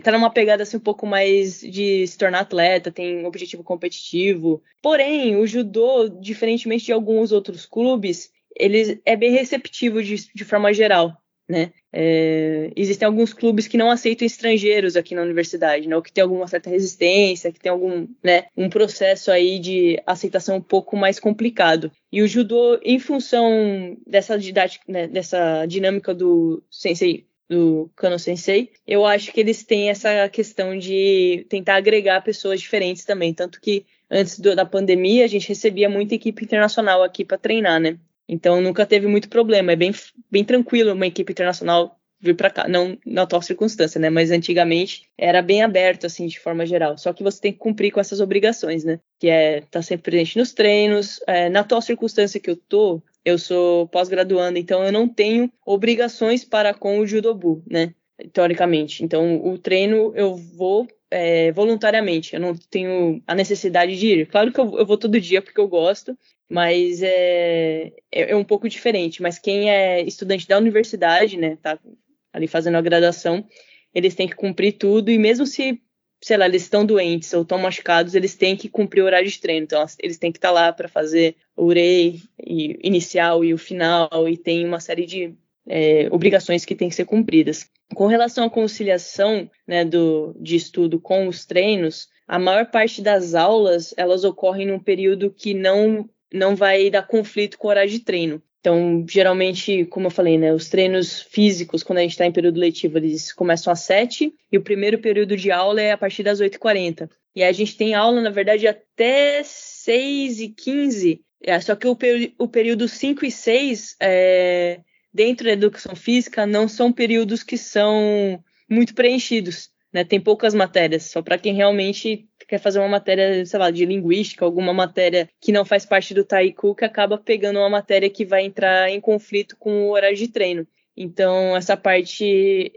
tá numa pegada assim um pouco mais de se tornar atleta, tem um objetivo competitivo. Porém, o judô, diferentemente de alguns outros clubes, ele é bem receptivo de, de forma geral né? É, existem alguns clubes que não aceitam estrangeiros aqui na universidade, né? Ou que tem alguma certa resistência, que tem algum, né, um processo aí de aceitação um pouco mais complicado. E o judô, em função dessa didática, né, dessa dinâmica do sensei do Kano Sensei, eu acho que eles têm essa questão de tentar agregar pessoas diferentes também, tanto que antes do, da pandemia a gente recebia muita equipe internacional aqui para treinar, né? Então nunca teve muito problema. É bem, bem tranquilo uma equipe internacional vir para cá, não na atual circunstância, né? Mas antigamente era bem aberto, assim, de forma geral. Só que você tem que cumprir com essas obrigações, né? Que é estar tá sempre presente nos treinos. É, na atual circunstância que eu tô, eu sou pós-graduando, então eu não tenho obrigações para com o judobu, né? Teoricamente. Então o treino eu vou é, voluntariamente. Eu não tenho a necessidade de ir. Claro que eu, eu vou todo dia porque eu gosto, mas é, é, é, um pouco diferente. Mas quem é estudante da universidade, né, tá ali fazendo a graduação, eles têm que cumprir tudo, e mesmo se, sei lá, eles estão doentes ou estão machucados, eles têm que cumprir o horário de treino. Então, eles têm que estar tá lá para fazer o UREI e, inicial e o final, e tem uma série de é, obrigações que têm que ser cumpridas. Com relação à conciliação né, do, de estudo com os treinos, a maior parte das aulas elas ocorrem num período que não não vai dar conflito com o horário de treino. Então, geralmente, como eu falei, né, os treinos físicos, quando a gente está em período letivo, eles começam às 7 e o primeiro período de aula é a partir das 8h40. E a gente tem aula, na verdade, até 6 e 15 é, só que o, o, período 5 e 6, é, dentro da educação física, não são períodos que são muito preenchidos. Né? Tem poucas matérias, só para quem realmente quer fazer uma matéria, sei lá, de linguística, alguma matéria que não faz parte do Taiku, que acaba pegando uma matéria que vai entrar em conflito com o horário de treino. Então, essa parte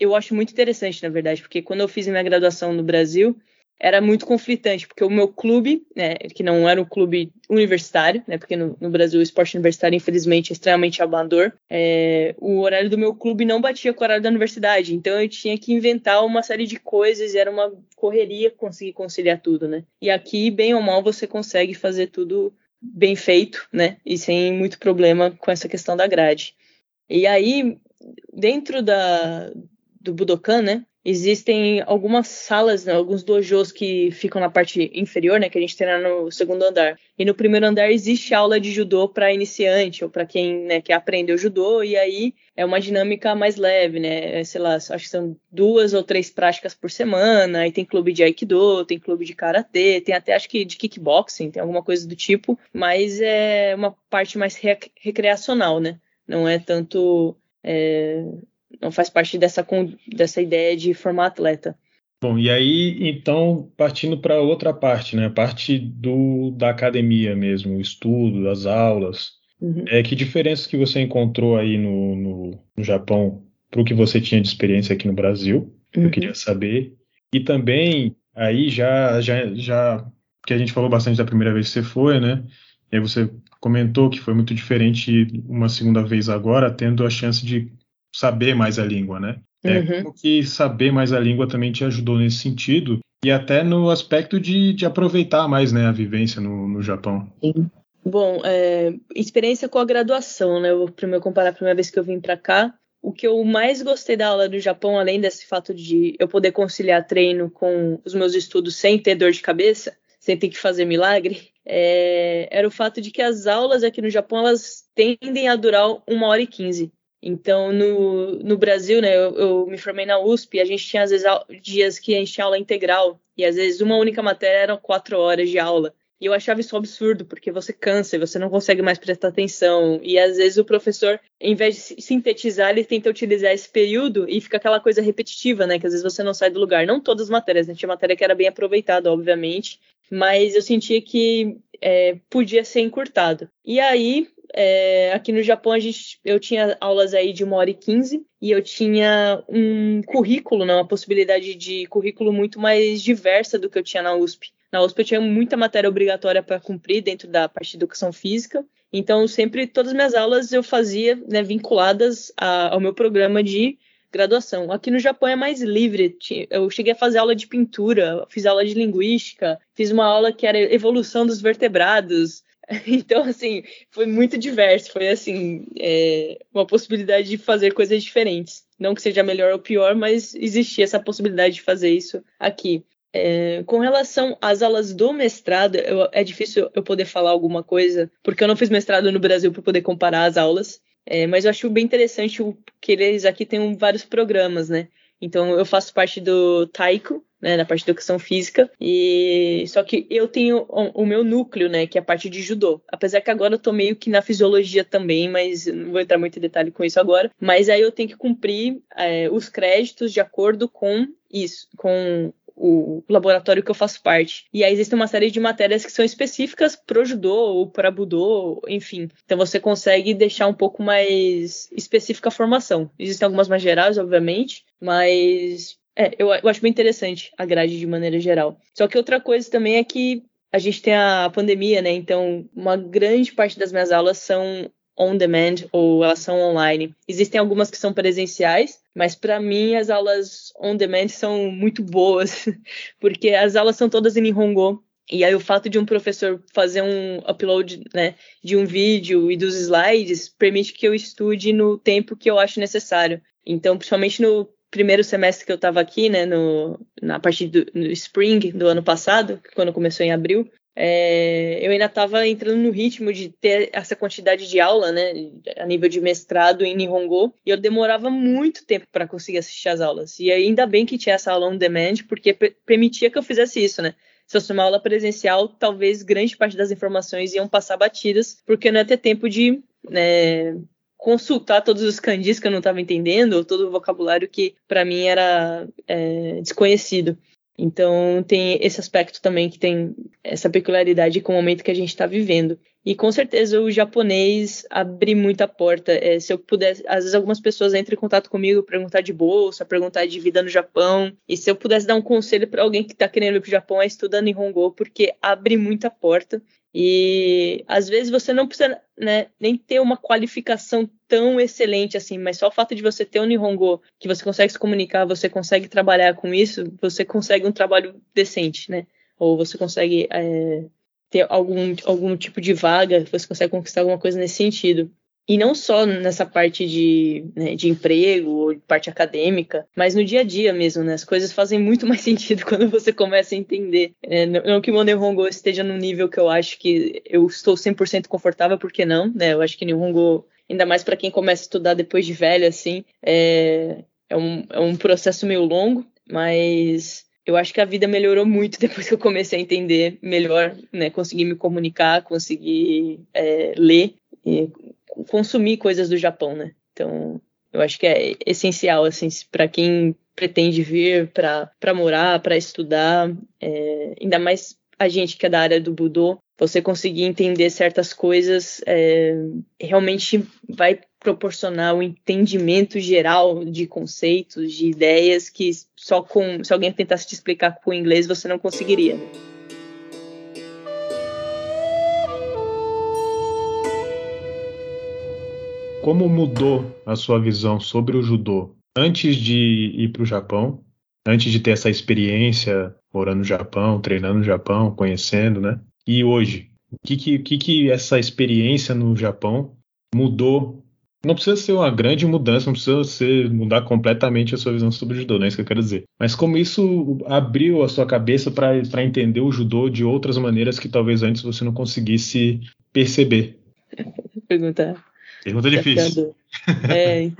eu acho muito interessante, na verdade, porque quando eu fiz minha graduação no Brasil, era muito conflitante, porque o meu clube, né, que não era um clube universitário, né, porque no, no Brasil o esporte universitário, infelizmente, é extremamente amador, é, o horário do meu clube não batia com o horário da universidade, então eu tinha que inventar uma série de coisas, e era uma correria conseguir conciliar tudo, né. E aqui, bem ou mal, você consegue fazer tudo bem feito, né, e sem muito problema com essa questão da grade. E aí, dentro da, do Budokan, né, existem algumas salas, né, alguns dojos que ficam na parte inferior, né, que a gente treina no segundo andar. E no primeiro andar existe aula de judô para iniciante ou para quem né, quer aprender o judô, e aí é uma dinâmica mais leve, né? É, sei lá, acho que são duas ou três práticas por semana, aí tem clube de aikido, tem clube de karatê, tem até acho que de kickboxing, tem alguma coisa do tipo, mas é uma parte mais recreacional, né? Não é tanto é, não faz parte dessa, dessa ideia de formar atleta. Bom, e aí, então, partindo para outra parte, né? A parte do, da academia mesmo, o estudo, as aulas. Uhum. É, que diferenças que você encontrou aí no, no, no Japão para o que você tinha de experiência aqui no Brasil? Uhum. Eu queria saber. E também, aí já, já, já que a gente falou bastante da primeira vez que você foi, né? E aí você comentou que foi muito diferente uma segunda vez agora, tendo a chance de saber mais a língua, né? É uhum. como que saber mais a língua também te ajudou nesse sentido e até no aspecto de, de aproveitar mais né, a vivência no, no Japão. Sim. Bom, é, experiência com a graduação, né? Eu vou primeiro comparar a primeira vez que eu vim para cá. O que eu mais gostei da aula do Japão, além desse fato de eu poder conciliar treino com os meus estudos sem ter dor de cabeça, sem ter que fazer milagre, é, era o fato de que as aulas aqui no Japão elas tendem a durar uma hora e quinze. Então, no, no Brasil, né, eu, eu, me formei na USP, a gente tinha às vezes dias que a gente tinha aula integral, e às vezes uma única matéria eram quatro horas de aula. E eu achava isso absurdo, porque você cansa e você não consegue mais prestar atenção. E às vezes o professor, em vez de sintetizar, ele tenta utilizar esse período e fica aquela coisa repetitiva, né? Que às vezes você não sai do lugar. Não todas as matérias, né? Tinha matéria que era bem aproveitada, obviamente. Mas eu sentia que é, podia ser encurtado. E aí, é, aqui no Japão a gente, eu tinha aulas aí de uma hora e quinze e eu tinha um currículo, né, uma possibilidade de currículo muito mais diversa do que eu tinha na USP. Na USP eu tinha muita matéria obrigatória para cumprir dentro da parte de educação física, então sempre todas as minhas aulas eu fazia né, vinculadas a, ao meu programa de graduação. Aqui no Japão é mais livre. Eu cheguei a fazer aula de pintura, fiz aula de linguística, fiz uma aula que era evolução dos vertebrados, Então, assim, foi muito diverso. Foi, assim, é, uma possibilidade de fazer coisas diferentes. Não que seja melhor ou pior, mas existia essa possibilidade de fazer isso aqui. É, com relação às aulas do mestrado, eu, é difícil eu poder falar alguma coisa, porque eu não fiz mestrado no Brasil para poder comparar as aulas. É, mas eu acho bem interessante que eles aqui têm vários programas, né? Então, eu faço parte do Taiko, né, na parte de educação física. E só que eu tenho o, o, meu núcleo, né, que é a parte de judô. Apesar que agora eu tô meio que na fisiologia também, mas não vou entrar muito em detalhe com isso agora. Mas aí eu tenho que cumprir é, os créditos de acordo com isso, com o laboratório que eu faço parte. E aí existe uma série de matérias que são específicas pro judô ou para budô, enfim. Então você consegue deixar um pouco mais específica a formação. Existem algumas mais gerais, obviamente, mas é, eu, eu acho bem interessante a grade de maneira geral. Só que outra coisa também é que a gente tem a pandemia, né? Então, uma grande parte das minhas aulas são on demand ou elas são online. Existem algumas que são presenciais, mas para mim as aulas on demand são muito boas, porque as aulas são todas em Nihongo. E aí o fato de um professor fazer um upload né, de um vídeo e dos slides permite que eu estude no tempo que eu acho necessário. Então, principalmente no primeiro semestre que eu estava aqui, né, no, na partir do spring do ano passado, quando começou em abril, é, eu ainda estava entrando no ritmo de ter essa quantidade de aula, né, a nível de mestrado em Nihongo, e eu demorava muito tempo para conseguir assistir as aulas. E ainda bem que tinha essa aula on demand, porque permitia que eu fizesse isso, né? Se fosse uma aula presencial, talvez grande parte das informações iam passar batidas, porque não ia ter tempo de né, consultar todos os kanjis que eu não estava entendendo, ou todo o vocabulário que para mim era é, desconhecido. Então tem esse aspecto também que tem essa peculiaridade com o momento que a gente está vivendo. E com certeza o japonês abre muita porta. É, se eu pudesse, às vezes algumas pessoas entram em contato comigo, perguntar de bolsa, perguntar de vida no Japão. E se eu pudesse dar um conselho para alguém que está querendo ir para o Japão, é estudando em Hongo, porque abre muita porta. E às vezes você não precisa né, nem ter uma qualificação tão excelente assim, mas só o fato de você ter um Nihongo, que você consegue se comunicar, você consegue trabalhar com isso, você consegue um trabalho decente, né? Ou você consegue é, ter algum, algum tipo de vaga, você consegue conquistar alguma coisa nesse sentido. E não só nessa parte de, né, de emprego ou parte acadêmica, mas no dia a dia mesmo, né? As coisas fazem muito mais sentido quando você começa a entender. É, não que o Nihongo esteja no nível que eu acho que eu estou 100% confortável, porque não, né? Eu acho que Nihongo, ainda mais para quem começa a estudar depois de velho, assim, é, é, um, é um processo meio longo, mas eu acho que a vida melhorou muito depois que eu comecei a entender melhor, né? Conseguir me comunicar, conseguir é, ler consumir coisas do Japão, né? Então, eu acho que é essencial, assim, para quem pretende vir para morar, para estudar, é, ainda mais a gente que é da área do Budô, você conseguir entender certas coisas é, realmente vai proporcionar um entendimento geral de conceitos, de ideias que só com se alguém tentasse te explicar com inglês você não conseguiria. Né? Como mudou a sua visão sobre o judô antes de ir para o Japão, antes de ter essa experiência morando no Japão, treinando no Japão, conhecendo, né? E hoje, o que que, que, que essa experiência no Japão mudou? Não precisa ser uma grande mudança, não precisa ser, mudar completamente a sua visão sobre o judô, não é isso que eu quero dizer. Mas como isso abriu a sua cabeça para entender o judô de outras maneiras que talvez antes você não conseguisse perceber. Pergunta Pergunta difícil. É,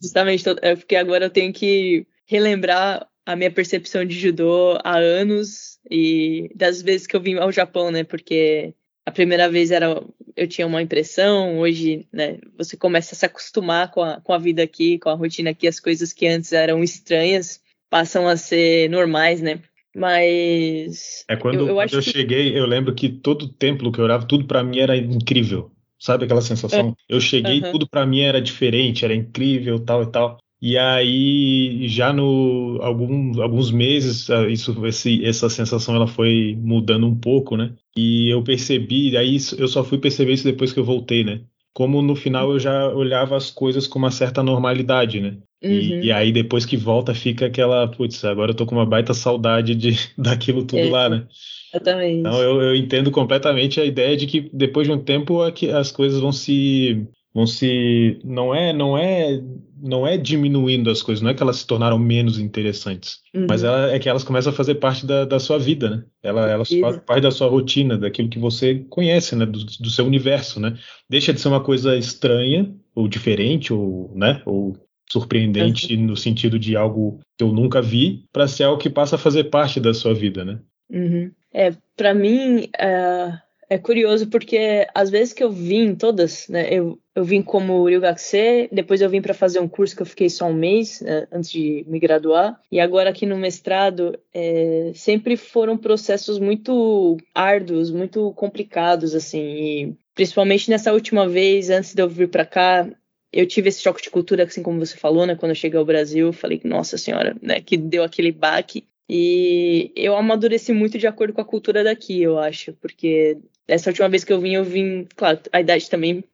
justamente, é porque agora eu tenho que relembrar a minha percepção de judô há anos e das vezes que eu vim ao Japão, né? Porque a primeira vez era eu tinha uma impressão, hoje, né, você começa a se acostumar com a, com a vida aqui, com a rotina aqui, as coisas que antes eram estranhas passam a ser normais, né? Mas é quando eu, eu, quando eu que... cheguei, eu lembro que todo templo que eu orava, tudo para mim era incrível. Sabe aquela sensação? É. Eu cheguei, uhum. tudo para mim era diferente, era incrível, tal e tal. E aí, já no algum, alguns meses, ah, isso, esse, essa sensação ela foi mudando um pouco, né? E eu percebi, aí eu só fui perceber isso depois que eu voltei, né? Como no final eu já olhava as coisas com uma certa normalidade, né? Uhum. E, e, aí depois que volta fica aquela, putz, agora eu tô com uma baita saudade de, daquilo tudo é. lá, né? Exatamente. Então eu, eu, entendo completamente a ideia de que depois de um tempo as coisas vão se vão se não é não é não é diminuindo as coisas, não é que elas se tornaram menos interessantes, uhum. mas ela, é que elas começam a fazer parte da, da sua vida, né? Ela, elas fazem parte da sua rotina, daquilo que você conhece, né? Do, do, seu universo, né? Deixa de ser uma coisa estranha ou diferente ou, né? Ou surpreendente uhum. no sentido de algo que eu nunca vi, para ser algo que passa a fazer parte da sua vida, né? Uhum. É, para mim é, é, curioso porque às vezes que eu vim todas, né, eu, eu vim como Ryugakse, depois eu vim para fazer um curso que eu fiquei só um mês né, antes de me graduar, e agora aqui no mestrado é, sempre foram processos muito árduos, muito complicados, assim, principalmente nessa última vez, antes de eu vir para cá, eu tive esse choque de cultura, assim como você falou, né? Quando eu cheguei ao Brasil, falei, nossa senhora, né? Que deu aquele baque. E eu amadureci muito de acordo com a cultura daqui, eu acho, porque essa última vez que eu vim, eu vim, claro, a idade também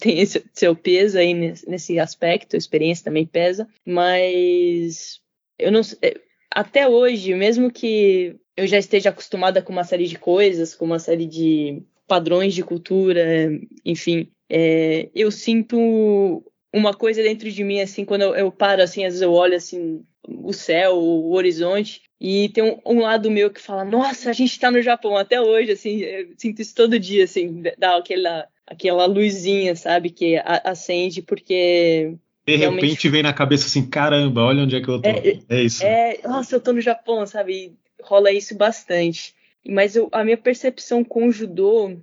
tem esse seu peso aí nesse aspecto, a experiência também pesa, mas eu não até hoje, mesmo que eu já esteja acostumada com uma série de coisas, com uma série de padrões de cultura, enfim, é, eu sinto uma coisa dentro de mim assim quando eu, eu paro assim, às vezes eu olho assim o céu, o horizonte, e tem um, um, lado meu que fala, nossa, a gente tá no Japão até hoje, assim, eu sinto isso todo dia, assim, dá aquela, aquela luzinha, sabe, que acende, porque... De realmente... repente vem na cabeça assim, caramba, olha onde é que eu tô. É, é isso. É, nossa, eu tô no Japão, sabe, rola isso bastante. Mas eu, a minha percepção com o judô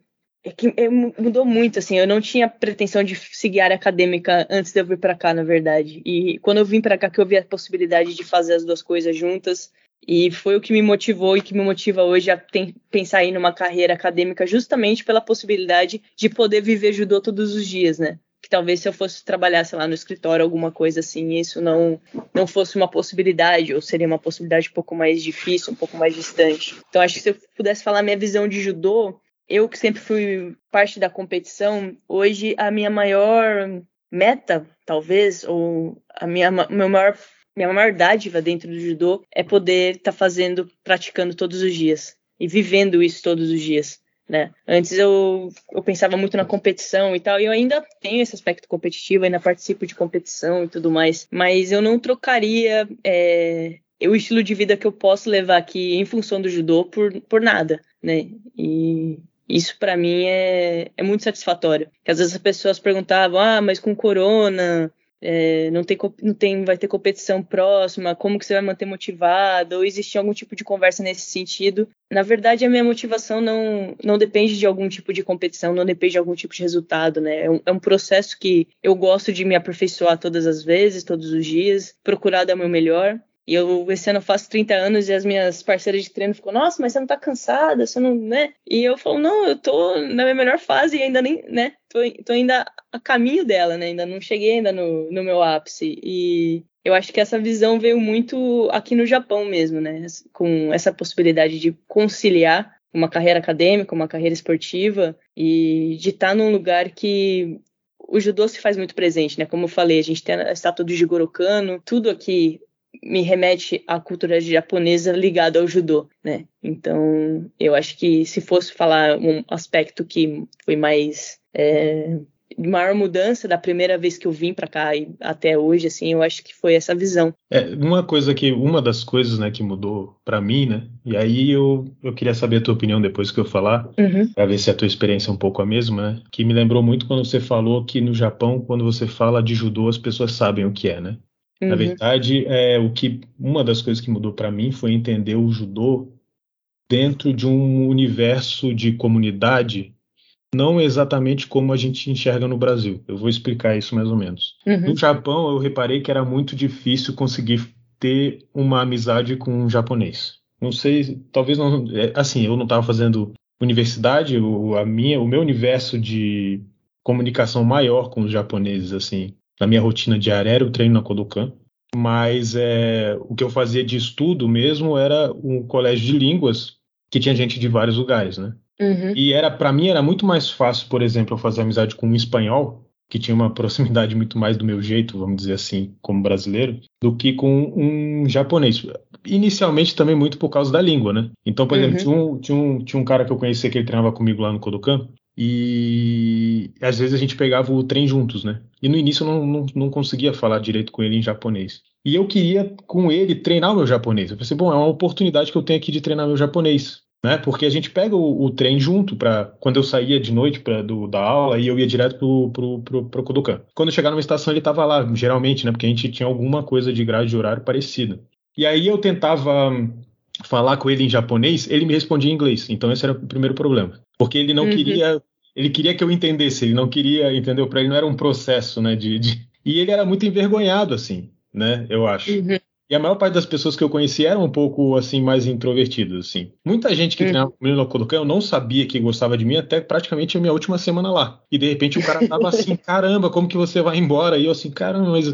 é que é, mudou muito, assim. Eu não tinha pretensão de seguir área acadêmica antes de eu vir para cá, na verdade. E quando eu vim para cá, que eu vi a possibilidade de fazer as duas coisas juntas, e foi o que me motivou e que me motiva hoje a pensar em uma carreira acadêmica, justamente pela possibilidade de poder viver judô todos os dias, né? Que talvez se eu fosse trabalhar, sei lá, no escritório, alguma coisa assim, isso não, não fosse uma possibilidade, ou seria uma possibilidade um pouco mais difícil, um pouco mais distante. Então, acho que se eu pudesse falar minha visão de judô, eu que sempre fui parte da competição, hoje a minha maior meta, talvez, ou a minha, meu maior, minha maior dádiva dentro do judô é poder estar tá fazendo, praticando todos os dias e vivendo isso todos os dias. né? Antes eu, eu pensava muito na competição e tal, e eu ainda tenho esse aspecto competitivo, ainda participo de competição e tudo mais, mas eu não trocaria é, o estilo de vida que eu posso levar aqui em função do judô por, por nada, né? E isso para mim é, é muito satisfatório. Porque às vezes as pessoas perguntavam, ah, mas com corona é, não, tem, não tem, vai ter competição próxima, como que você vai manter motivado, ou existe algum tipo de conversa nesse sentido. Na verdade, a minha motivação não, não depende de algum tipo de competição, não depende de algum tipo de resultado, né? É um, é um processo que eu gosto de me aperfeiçoar todas as vezes, todos os dias, procurar dar o meu melhor. E eu, esse ano, faço 30 anos e as minhas parceiras de treino ficam, nossa, mas você não tá cansada, você não, né? E eu falo, não, eu tô na minha melhor fase e ainda nem, né? Tô, tô ainda a caminho dela, né? Ainda não cheguei ainda no, no meu ápice. E eu acho que essa visão veio muito aqui no Japão mesmo, né? Com essa possibilidade de conciliar uma carreira acadêmica, uma carreira esportiva e de estar num lugar que o judô se faz muito presente, né? Como eu falei, a gente tem a estátua do Jigoro Kano, tudo aqui me remete à cultura japonesa ligada ao judô, né? Então, eu acho que se fosse falar um aspecto que foi mais é, de maior mudança da primeira vez que eu vim para cá e até hoje, assim, eu acho que foi essa visão. É, uma coisa que, uma das coisas, né, que mudou para mim, né, e aí eu, eu queria saber a tua opinião depois que eu falar, uhum. para ver se a tua experiência é um pouco a mesma, né, que me lembrou muito quando você falou que no Japão, quando você fala de judô, as pessoas sabem o que é, né? Uhum. Na verdade, é o que uma das coisas que mudou para mim foi entender o judô dentro de um universo de comunidade, não exatamente como a gente enxerga no Brasil. Eu vou explicar isso mais ou menos. Uhum. No Japão, eu reparei que era muito difícil conseguir ter uma amizade com um japonês. Não sei, talvez não. É, assim, eu não estava fazendo universidade, o, a minha, o meu universo de comunicação maior com os japoneses, assim, na minha rotina diária era o treino na Kodokan, mas é, o que eu fazia de estudo mesmo era um colégio de línguas que tinha gente de vários lugares, né? Uhum. E era para mim era muito mais fácil, por exemplo, eu fazer amizade com um espanhol que tinha uma proximidade muito mais do meu jeito, vamos dizer assim, como brasileiro, do que com um japonês. Inicialmente também muito por causa da língua, né? Então, por uhum. exemplo, tinha um, tinha, um, tinha um cara que eu conhecia que ele treinava comigo lá no Kodokan, e às vezes a gente pegava o trem juntos, né? E no início eu não, não, não, conseguia falar direito com ele em japonês. E eu queria, com ele, treinar o meu japonês. Eu pensei, bom, é uma oportunidade que eu tenho aqui de treinar meu japonês. Né? Porque a gente pega o, o trem junto para quando eu saía de noite pra, do, da aula e eu ia direto pro, pro, pro, pro Kodokan. Quando eu chegava numa estação ele estava lá, geralmente, né? Porque a gente tinha alguma coisa de grade de horário parecida. E aí eu tentava hum, falar com ele em japonês, ele me respondia em inglês. Então esse era o primeiro problema. Porque ele não uhum. queria ele queria que eu entendesse, ele não queria, entendeu? Para ele não era um processo, né? De, de, E ele era muito envergonhado, assim, né? Eu acho. Uhum. E a maior parte das pessoas que eu conheci eram um pouco, assim, mais introvertidas, assim. Muita gente que uhum. treinava comigo no Kodokan, eu não sabia que gostava de mim até praticamente a minha última semana lá. E de repente o cara tava assim, caramba, como que você vai embora? E eu assim, caramba, mas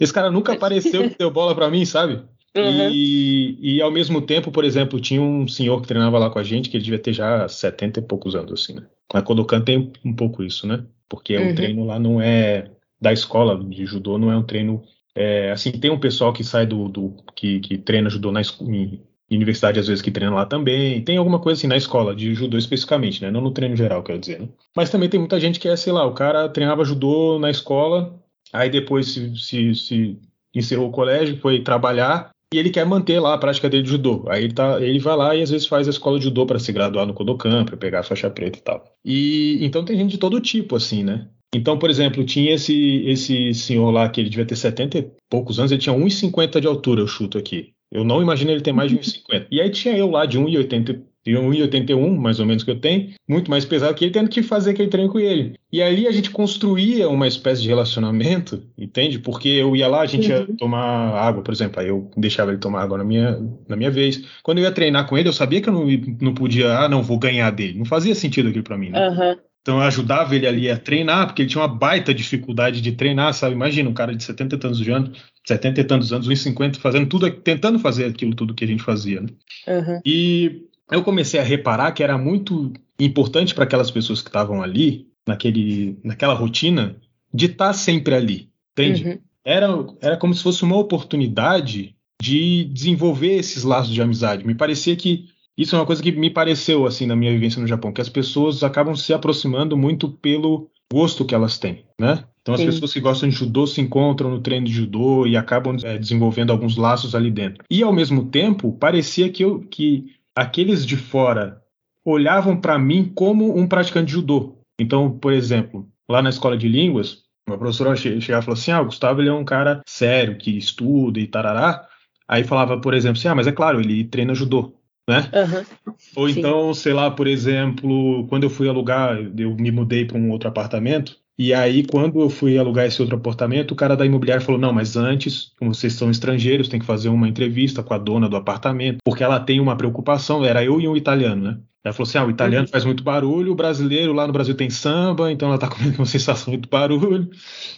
esse cara nunca apareceu e deu bola para mim, sabe? Uhum. E, e ao mesmo tempo, por exemplo, tinha um senhor que treinava lá com a gente, que ele devia ter já 70 e poucos anos, assim, né? A Kodokan tem um pouco isso, né? Porque uhum. o treino lá não é da escola de judô, não é um treino. É, assim, tem um pessoal que sai do. do que, que treina judô na em, universidade, às vezes, que treina lá também. Tem alguma coisa assim na escola, de judô especificamente, né? Não no treino geral, quero dizer, né? Mas também tem muita gente que é, sei lá, o cara treinava judô na escola, aí depois se, se, se encerrou o colégio, foi trabalhar, e ele quer manter lá a prática dele de judô. Aí ele, tá, ele vai lá e às vezes faz a escola de judô para se graduar no Kodokan, para pegar a faixa preta e tal. E então tem gente de todo tipo, assim, né? Então, por exemplo, tinha esse, esse senhor lá que ele devia ter 70 e poucos anos, ele tinha 1,50 de altura, eu chuto aqui. Eu não imagino ele ter mais de 1,50. E aí tinha eu lá de 1,80 de 1,81 mais ou menos que eu tenho, muito mais pesado que ele, tendo que fazer aquele treino com ele. E ali a gente construía uma espécie de relacionamento, entende? Porque eu ia lá, a gente uhum. ia tomar água, por exemplo, aí eu deixava ele tomar água na minha, na minha vez. Quando eu ia treinar com ele, eu sabia que eu não, não podia, ah, não, vou ganhar dele. Não fazia sentido aquilo para mim, né? Uhum. Então eu ajudava ele ali a treinar, porque ele tinha uma baita dificuldade de treinar, sabe? Imagina um cara de 70 e tantos anos, 70 e tantos anos, 1,50, fazendo tudo, tentando fazer aquilo tudo que a gente fazia, né? Uhum. E eu comecei a reparar que era muito importante para aquelas pessoas que estavam ali, naquele, naquela rotina, de estar tá sempre ali, entende? Uhum. Era, era como se fosse uma oportunidade de desenvolver esses laços de amizade. Me parecia que isso é uma coisa que me pareceu assim na minha vivência no Japão, que as pessoas acabam se aproximando muito pelo gosto que elas têm, né? Então as Sim. pessoas que gostam de judô se encontram no treino de judô e acabam é, desenvolvendo alguns laços ali dentro. E ao mesmo tempo parecia que, eu, que aqueles de fora olhavam para mim como um praticante de judô. Então, por exemplo, lá na escola de línguas, uma professora chegava e falou assim: Ah, o Gustavo ele é um cara sério, que estuda e tarará. Aí falava, por exemplo, assim: Ah, mas é claro, ele treina judô. Né? Uhum. Ou Sim. então, sei lá, por exemplo, quando eu fui alugar, eu me mudei para um outro apartamento, e aí, quando eu fui alugar esse outro apartamento, o cara da imobiliária falou: não, mas antes, como vocês são estrangeiros, tem que fazer uma entrevista com a dona do apartamento, porque ela tem uma preocupação. Era eu e um italiano, né? Ela falou assim: ah, o italiano uhum. faz muito barulho, o brasileiro lá no Brasil tem samba, então ela tá com uma sensação muito barulho,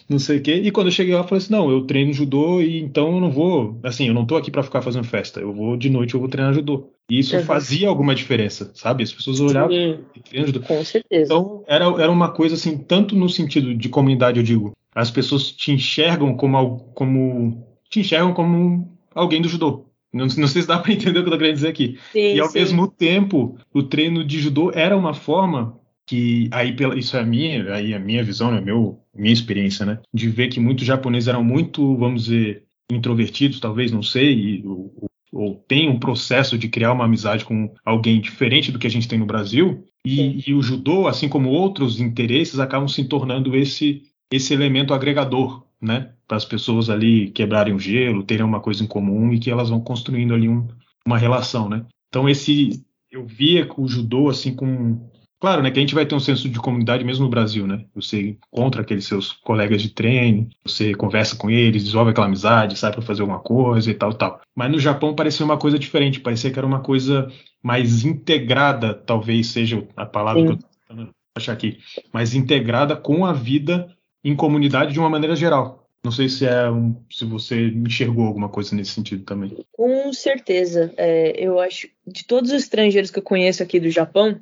não sei o quê. E quando eu cheguei lá, eu falei assim: não, eu treino judô e então eu não vou, assim, eu não tô aqui para ficar fazendo festa, eu vou de noite, eu vou treinar judô. E isso uhum. fazia alguma diferença, sabe? As pessoas olhavam Sim, e treinam judô. Com certeza. Então era, era uma coisa assim, tanto no sentido de comunidade, eu digo, as pessoas te enxergam como, como te enxergam como alguém do judô. Não, não sei se dá para entender o que eu tô querendo dizer aqui. Sim, e ao sim. mesmo tempo, o treino de judô era uma forma que aí pela, isso é a minha, aí a minha visão, né, meu, minha experiência, né, de ver que muitos japoneses eram muito, vamos dizer, introvertidos, talvez, não sei, e, ou, ou tem um processo de criar uma amizade com alguém diferente do que a gente tem no Brasil, e, e o judô, assim como outros interesses, acabam se tornando esse esse elemento agregador, né? Para as pessoas ali quebrarem o gelo, terem uma coisa em comum e que elas vão construindo ali um, uma relação, né? Então esse eu via o judô assim com claro, né, que a gente vai ter um senso de comunidade mesmo no Brasil, né? Você encontra aqueles seus colegas de treino, você conversa com eles, desenvolve aquela amizade, sai para fazer alguma coisa e tal, tal. Mas no Japão parecia uma coisa diferente, parecia que era uma coisa mais integrada, talvez seja a palavra Sim. que eu tô tentando achar aqui, mais integrada com a vida em comunidade de uma maneira geral. Não sei se é um, se você enxergou alguma coisa nesse sentido também. Com certeza. É, eu acho de todos os estrangeiros que eu conheço aqui do Japão,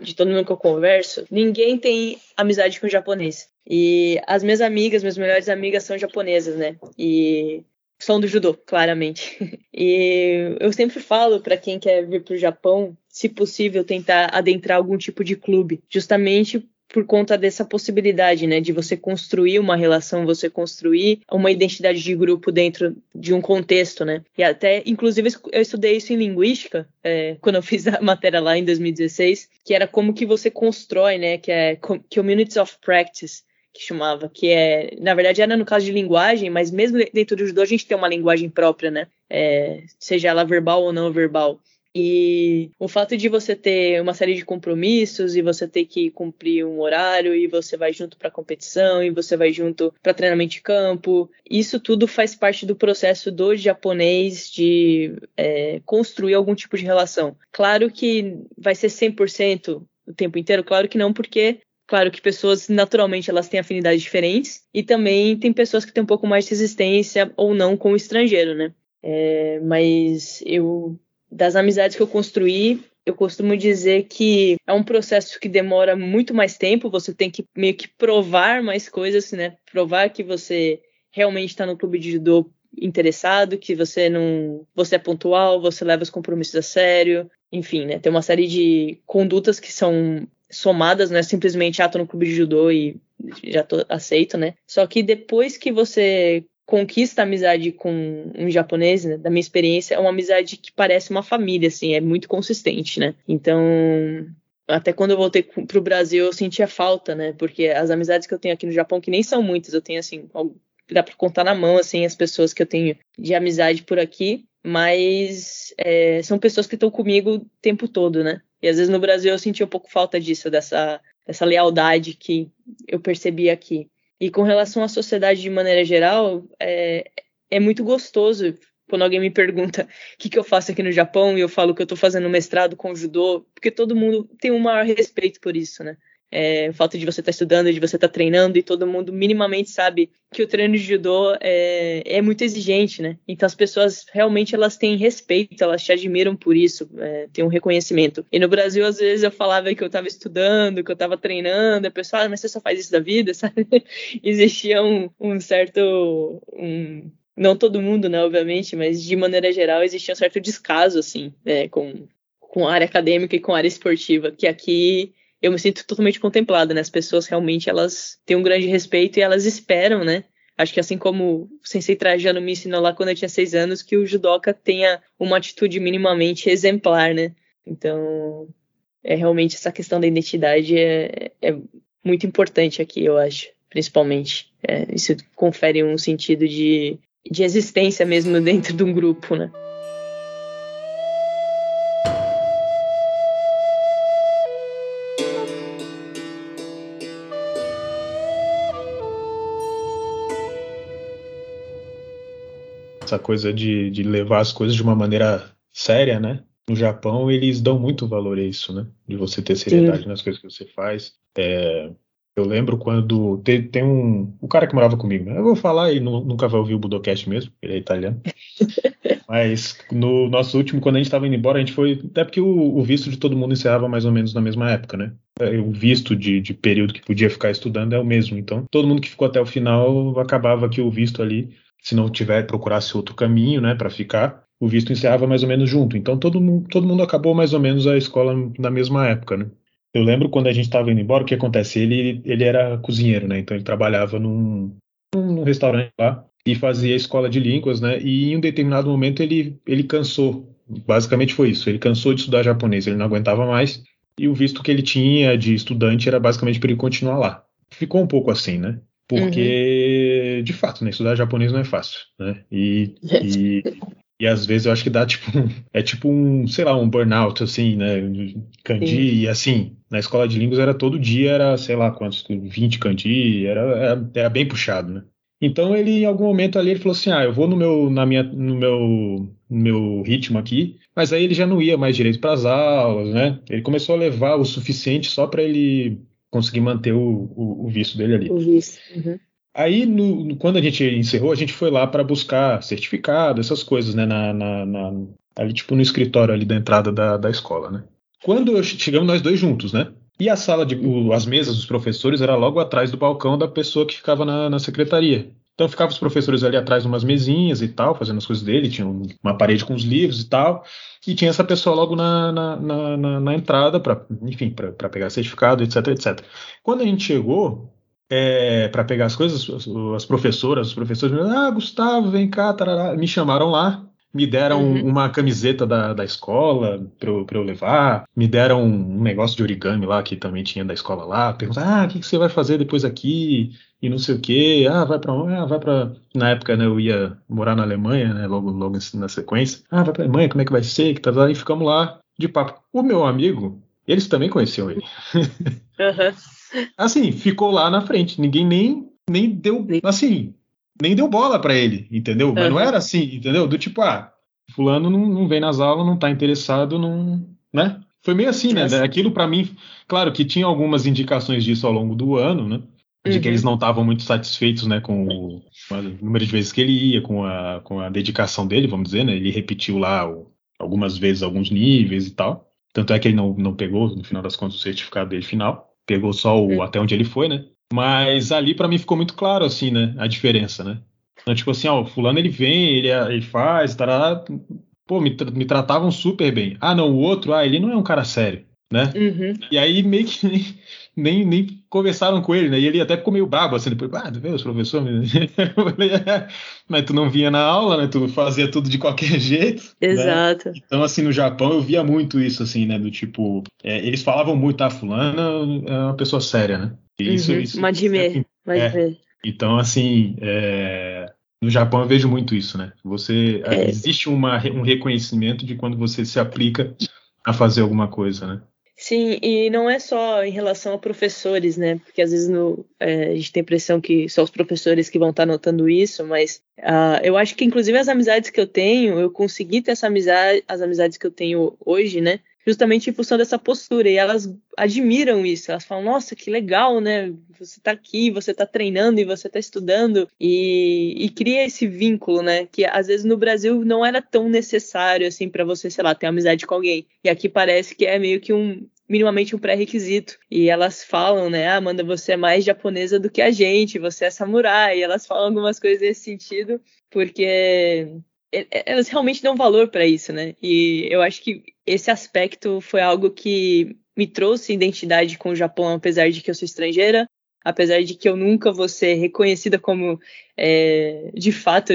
de todo mundo que eu converso, ninguém tem amizade com japonês. E as minhas amigas, minhas melhores amigas são japonesas, né? E são do judô, claramente. E eu sempre falo para quem quer vir para o Japão, se possível, tentar adentrar algum tipo de clube, justamente por conta dessa possibilidade, né, de você construir uma relação, você construir uma identidade de grupo dentro de um contexto, né, e até, inclusive, eu estudei isso em linguística, é, quando eu fiz a matéria lá em 2016, que era como que você constrói, né, que é Communities of Practice, que chamava, que é, na verdade era no caso de linguagem, mas mesmo dentro do judô a gente tem uma linguagem própria, né, é, seja ela verbal ou não verbal. E o fato de você ter uma série de compromissos e você ter que cumprir um horário e você vai junto para competição e você vai junto para treinamento de campo, isso tudo faz parte do processo do japonês de é, construir algum tipo de relação. Claro que vai ser 100% o tempo inteiro, claro que não, porque Claro que pessoas, naturalmente, elas têm afinidades diferentes e também tem pessoas que têm um pouco mais de resistência ou não com o estrangeiro, né? É, mas eu das amizades que eu construí, eu costumo dizer que é um processo que demora muito mais tempo, você tem que meio que provar mais coisas, né? Provar que você realmente está no clube de judô interessado, que você não, você é pontual, você leva os compromissos a sério, enfim, né? Tem uma série de condutas que são somadas, não é simplesmente ah, tô no clube de judô e já tô aceito, né? Só que depois que você conquista a amizade com um japonês, né, da minha experiência, é uma amizade que parece uma família, assim, é muito consistente, né? Então, até quando eu voltei pro Brasil, eu sentia falta, né? Porque as amizades que eu tenho aqui no Japão, que nem são muitas, eu tenho, assim, dá pra contar na mão, assim, as pessoas que eu tenho de amizade por aqui, mas é, são pessoas que estão comigo o tempo todo, né? E às vezes no Brasil eu senti um pouco falta disso, dessa, dessa lealdade que eu percebi aqui. E com relação à sociedade de maneira geral, é, é muito gostoso quando alguém me pergunta o que, que eu faço aqui no Japão e eu falo que eu estou fazendo mestrado com judô, porque todo mundo tem um maior respeito por isso, né? É, o fato de você estar tá estudando, de você estar tá treinando e todo mundo minimamente sabe que o treino de judô é, é, muito exigente, né? Então as pessoas realmente elas têm respeito, elas te admiram por isso, é, tem um reconhecimento. E no Brasil às vezes eu falava que eu estava estudando, que eu estava treinando, a pessoa, ah, mas você só faz isso da vida, sabe? Existia um, um certo um, não todo mundo, né, obviamente, mas de maneira geral existia um certo descaso, assim, né, com, com a área acadêmica e com a área esportiva, que aqui eu me sinto totalmente contemplada, né? As pessoas realmente elas têm um grande respeito e elas esperam, né? Acho que assim como o Sensei Trajano me ensinou lá quando eu tinha seis anos, que o judoca tenha uma atitude minimamente exemplar, né? Então, é realmente essa questão da identidade é, é muito importante aqui, eu acho, principalmente. É, isso confere um sentido de, de existência mesmo dentro de um grupo, né? Essa coisa de, de levar as coisas de uma maneira séria, né? No Japão, eles dão muito valor a isso, né? De você ter seriedade Sim. nas coisas que você faz. É, eu lembro quando tem, tem, um. O cara que morava comigo, né? Eu vou falar e nunca vai ouvir o Budocast mesmo, ele é italiano. Mas no nosso último, quando a gente estava indo embora, a gente foi. Até porque o, o, visto de todo mundo encerrava mais ou menos na mesma época, né? É, o visto de, de período que podia ficar estudando é o mesmo. Então, todo mundo que ficou até o final acabava que o visto ali se não tiver, procurasse outro caminho, né, para ficar, o visto encerrava mais ou menos junto. Então todo mundo, todo mundo acabou mais ou menos a escola na mesma época, né? Eu lembro quando a gente estava indo embora, o que acontece? Ele, ele era cozinheiro, né? Então ele trabalhava num, num restaurante lá e fazia escola de línguas, né? E em um determinado momento ele, ele cansou. Basicamente foi isso. Ele cansou de estudar japonês, ele não aguentava mais. E o visto que ele tinha de estudante era basicamente para ele continuar lá. Ficou um pouco assim, né? Porque, uhum. De fato, né, estudar japonês não é fácil, né? E, e, e, às vezes eu acho que dá tipo é tipo um, sei lá, um burnout, assim, né? Kanji, Sim. e assim, na escola de línguas era todo dia, era, sei lá quantos, 20 kanji, era, era, era, bem puxado, né? Então ele, em algum momento ali, ele falou assim, ah, eu vou no meu, na minha, no meu, no meu ritmo aqui, mas aí ele já não ia mais direito para as aulas, né? Ele começou a levar o suficiente só para ele conseguir manter o, o, o visto dele ali. O visto. Uhum. Aí, no, quando a gente encerrou, a gente foi lá para buscar certificado, essas coisas, né? Na, na, na, ali, tipo, no escritório ali da entrada da, da escola, né? Quando chegamos nós dois juntos, né? E a sala de. O, as mesas dos professores era logo atrás do balcão da pessoa que ficava na, na secretaria. Então ficavam os professores ali atrás umas mesinhas e tal, fazendo as coisas dele, tinha uma parede com os livros e tal, e tinha essa pessoa logo na, na, na, na entrada, para enfim, para pegar certificado, etc, etc. Quando a gente chegou é, para pegar as coisas, as professoras, os professores, ah, Gustavo, vem cá, tarará, me chamaram lá, me deram uhum. uma camiseta da, da escola para eu, eu, levar, me deram um negócio de origami lá que também tinha da escola lá, perguntaram, ah, o que, que, você vai fazer depois aqui? E não sei o que, ah, vai para onde? Ah, vai para Na época, né, eu ia morar na Alemanha, né, logo, logo na sequência. Ah, vai para Alemanha, como é que vai ser? Que tá, e ficamos lá de papo. O meu amigo, eles também conheciam ele. Uhum. assim, ficou lá na frente, ninguém nem, nem deu, assim, nem deu bola para ele, entendeu? Mas uhum. não era assim, entendeu? Do tipo, ah, fulano não, não vem nas aulas, não tá interessado, não, né? Foi meio assim, né? Aquilo para mim, claro que tinha algumas indicações disso ao longo do ano, né? De uhum. que eles não estavam muito satisfeitos, né, com o, com o, número de vezes que ele ia, com a, com a dedicação dele, vamos dizer, né? Ele repetiu lá o, algumas vezes alguns níveis e tal. Tanto é que ele não, não pegou, no final das contas, o certificado dele final. Pegou só o, uhum. até onde ele foi, né? Mas ali para mim ficou muito claro, assim, né? A diferença, né? Então, tipo assim, ó, fulano ele vem, ele, ele faz, tarará, pô, me, me tratavam super bem. Ah, não, o outro, ah, ele não é um cara sério, né? Uhum. E aí meio que nem, nem, nem, conversaram com ele, né? E ele até ficou meio brabo, assim, depois, ah, tu vê os professores? É, mas tu não vinha na aula, né? Tu fazia tudo de qualquer jeito. Né? Exato. Né? Então, assim, no Japão eu via muito isso, assim, né? Do tipo, é, eles falavam muito, ah, fulano é uma pessoa séria, né? Isso, uhum. isso, Madime, é, Então, assim, é, no Japão eu vejo muito isso, né? Você é. existe uma, um reconhecimento de quando você se aplica a fazer alguma coisa, né? Sim, e não é só em relação a professores, né? Porque às vezes no, é, a gente tem a impressão que só os professores que vão estar notando isso, mas uh, eu acho que inclusive as amizades que eu tenho, eu consegui ter essa amizade, as amizades que eu tenho hoje, né? Justamente em função dessa postura. E elas admiram isso. Elas falam: nossa, que legal, né? Você tá aqui, você tá treinando e você tá estudando. E, e cria esse vínculo, né? Que às vezes no Brasil não era tão necessário assim para você, sei lá, ter amizade com alguém. E aqui parece que é meio que um minimamente um pré-requisito. E elas falam, né? Ah, Amanda, você é mais japonesa do que a gente, você é samurai. E elas falam algumas coisas nesse sentido, porque elas realmente dão valor para isso, né? E eu acho que esse aspecto foi algo que me trouxe identidade com o Japão, apesar de que eu sou estrangeira, apesar de que eu nunca vou ser reconhecida como, é, de fato,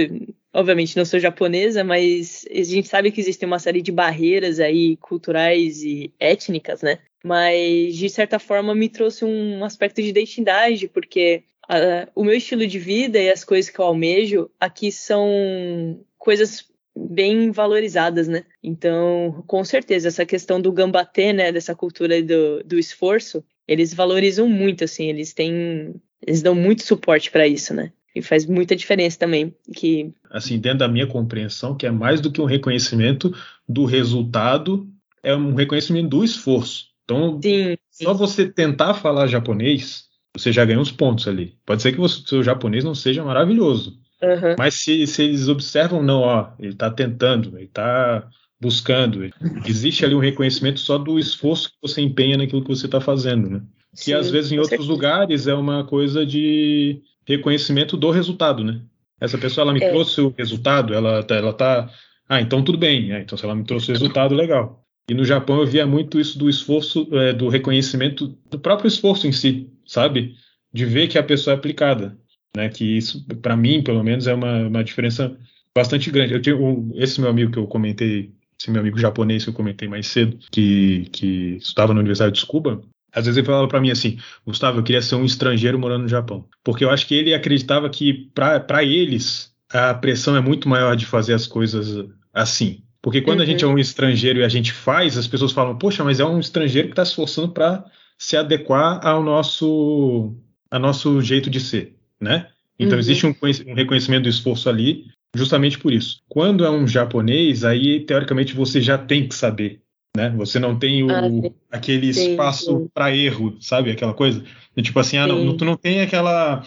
obviamente não sou japonesa, mas a gente sabe que existem uma série de barreiras aí culturais e étnicas, né? Mas de certa forma me trouxe um aspecto de identidade, porque uh, o meu estilo de vida e as coisas que eu almejo aqui são coisas bem valorizadas, né? Então, com certeza, essa questão do gambatê, né, dessa cultura do, do esforço, eles valorizam muito, assim, eles têm, eles dão muito suporte para isso, né? E faz muita diferença também. Que... Assim, dentro da minha compreensão, que é mais do que um reconhecimento do resultado, é um reconhecimento do esforço. Então, sim, sim. só você tentar falar japonês, você já ganha uns pontos ali. Pode ser que o seu japonês não seja maravilhoso, Uhum. Mas se, se, eles observam, não, ó, ele está tentando, ele está buscando, existe ali um reconhecimento só do esforço que você empenha naquilo que você está fazendo, né? Que Sim, às vezes em outros certeza. lugares é uma coisa de reconhecimento do resultado, né? Essa pessoa ela me é. trouxe o resultado, ela, tá, ela tá, ah, então tudo bem, né? então se ela me trouxe o resultado, legal. E no Japão eu via muito isso do esforço, é, do reconhecimento do próprio esforço em si, sabe? De ver que a pessoa é aplicada né? Que isso, para mim, pelo menos, é uma, uma diferença bastante grande. Eu um, esse meu amigo que eu comentei, esse meu amigo japonês que eu comentei mais cedo, que, que estudava na Universidade de Cuba, às vezes ele falava para mim assim, Gustavo, eu queria ser um estrangeiro morando no Japão, porque eu acho que ele acreditava que para eles a pressão é muito maior de fazer as coisas assim. Porque quando uhum. a gente é um estrangeiro e a gente faz, as pessoas falam, poxa, mas é um estrangeiro que está se esforçando para se adequar ao nosso, ao nosso jeito de ser né? Então uhum. existe um, um reconhecimento do esforço ali, justamente por isso. Quando é um japonês, aí teoricamente você já tem que saber, né? Você não tem o, ah, aquele espaço para erro, sabe? Aquela coisa. E, tipo assim, ah, não, tu não tem aquela.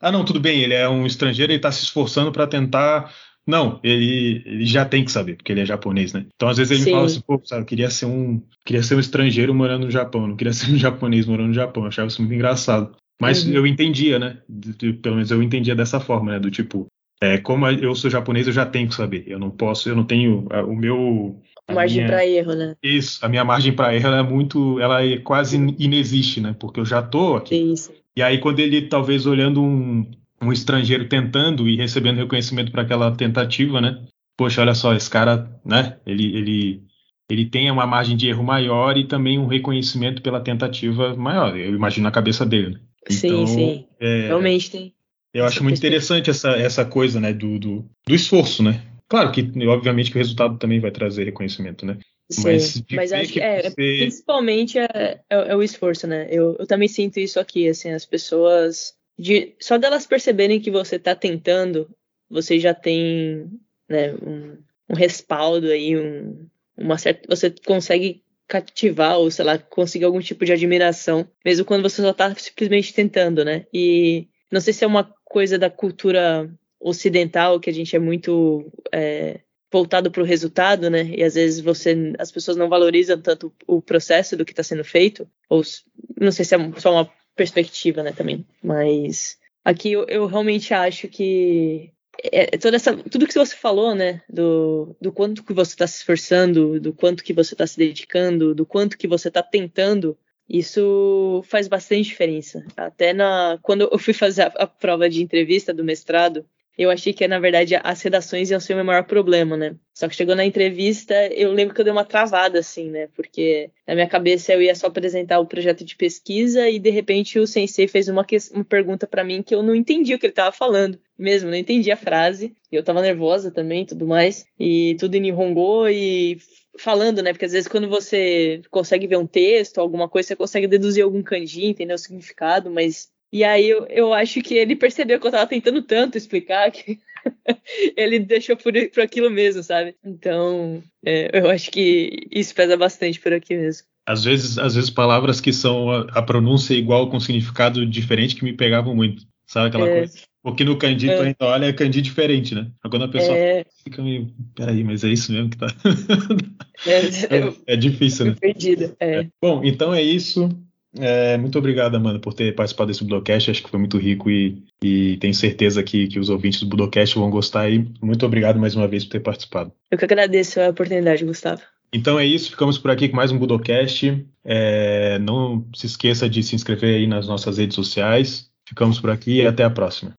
Ah, não, tudo bem, ele é um estrangeiro, ele está se esforçando para tentar. Não, ele, ele já tem que saber, porque ele é japonês, né? Então, às vezes ele Sim. me fala assim, pô, sabe, eu queria ser um. Queria ser um estrangeiro morando no Japão, não queria ser um japonês morando no Japão. Eu achava isso muito engraçado. Mas uhum. eu entendia, né? Pelo menos eu entendia dessa forma, né? Do tipo, é, como eu sou japonês, eu já tenho que saber. Eu não posso, eu não tenho o meu. Margem para erro, né? Isso, a minha margem para erro é muito, ela é quase inexiste, né? Porque eu já tô aqui. Isso. E aí quando ele talvez olhando um, um estrangeiro tentando e recebendo reconhecimento para aquela tentativa, né? Poxa, olha só, esse cara, né? Ele, ele, ele tem uma margem de erro maior e também um reconhecimento pela tentativa maior. Eu imagino na cabeça dele. Né? Sim, então, sim. É, Realmente tem. Eu acho muito interessante essa, essa coisa, né, do, do, do, esforço, né? Claro que, obviamente, que o resultado também vai trazer reconhecimento, né? Sim, mas, mas acho que, é, você... principalmente é, é, é, o esforço, né? Eu, eu também sinto isso aqui, assim, as pessoas, de, só delas perceberem que você está tentando, você já tem, né, um, um respaldo aí, um, uma certa, você consegue cativar ou, sei lá, conseguir algum tipo de admiração, mesmo quando você só tá simplesmente tentando, né? E não sei se é uma coisa da cultura ocidental que a gente é muito é, voltado para o resultado, né? E às vezes você, as pessoas não valorizam tanto o processo do que está sendo feito, ou não sei se é só uma perspectiva, né? Também, mas aqui eu, eu realmente acho que é, é, toda essa, tudo que você falou, né, do, do quanto que você está se esforçando, do quanto que você está se dedicando, do quanto que você está tentando, isso faz bastante diferença. Até na, quando eu fui fazer a, a prova de entrevista do mestrado, eu achei que, na verdade, as redações iam ser o meu maior problema, né? Só que chegou na entrevista, eu lembro que eu dei uma travada, assim, né? Porque na minha cabeça eu ia só apresentar o projeto de pesquisa e, de repente, o sensei fez uma, uma pergunta para mim que eu não entendi o que ele estava falando. Mesmo, não entendi a frase. Eu tava nervosa também tudo mais. E tudo em Nihongo e falando, né? Porque às vezes quando você consegue ver um texto, alguma coisa, você consegue deduzir algum kanji, entender o significado, mas e aí eu, eu acho que ele percebeu que eu tava tentando tanto explicar que ele deixou por, por aquilo mesmo, sabe? Então, é, eu acho que isso pesa bastante por aqui mesmo. Às vezes, às vezes palavras que são a, a pronúncia igual com significado diferente que me pegavam muito. Sabe aquela é. coisa? Porque no kanji, é. ainda olha, é kanji diferente, né? Quando a pessoa é. fica meio, peraí, mas é isso mesmo que tá... é, é, é difícil, né? Perdida, é. Bom, então é isso. Muito obrigado, Amanda, por ter participado desse Budocast. Acho que foi muito rico e, e tenho certeza que, que os ouvintes do Budocast vão gostar. E muito obrigado mais uma vez por ter participado. Eu que agradeço a oportunidade, Gustavo. Então é isso, ficamos por aqui com mais um Budocast. Não se esqueça de se inscrever aí nas nossas redes sociais. Ficamos por aqui e até a próxima.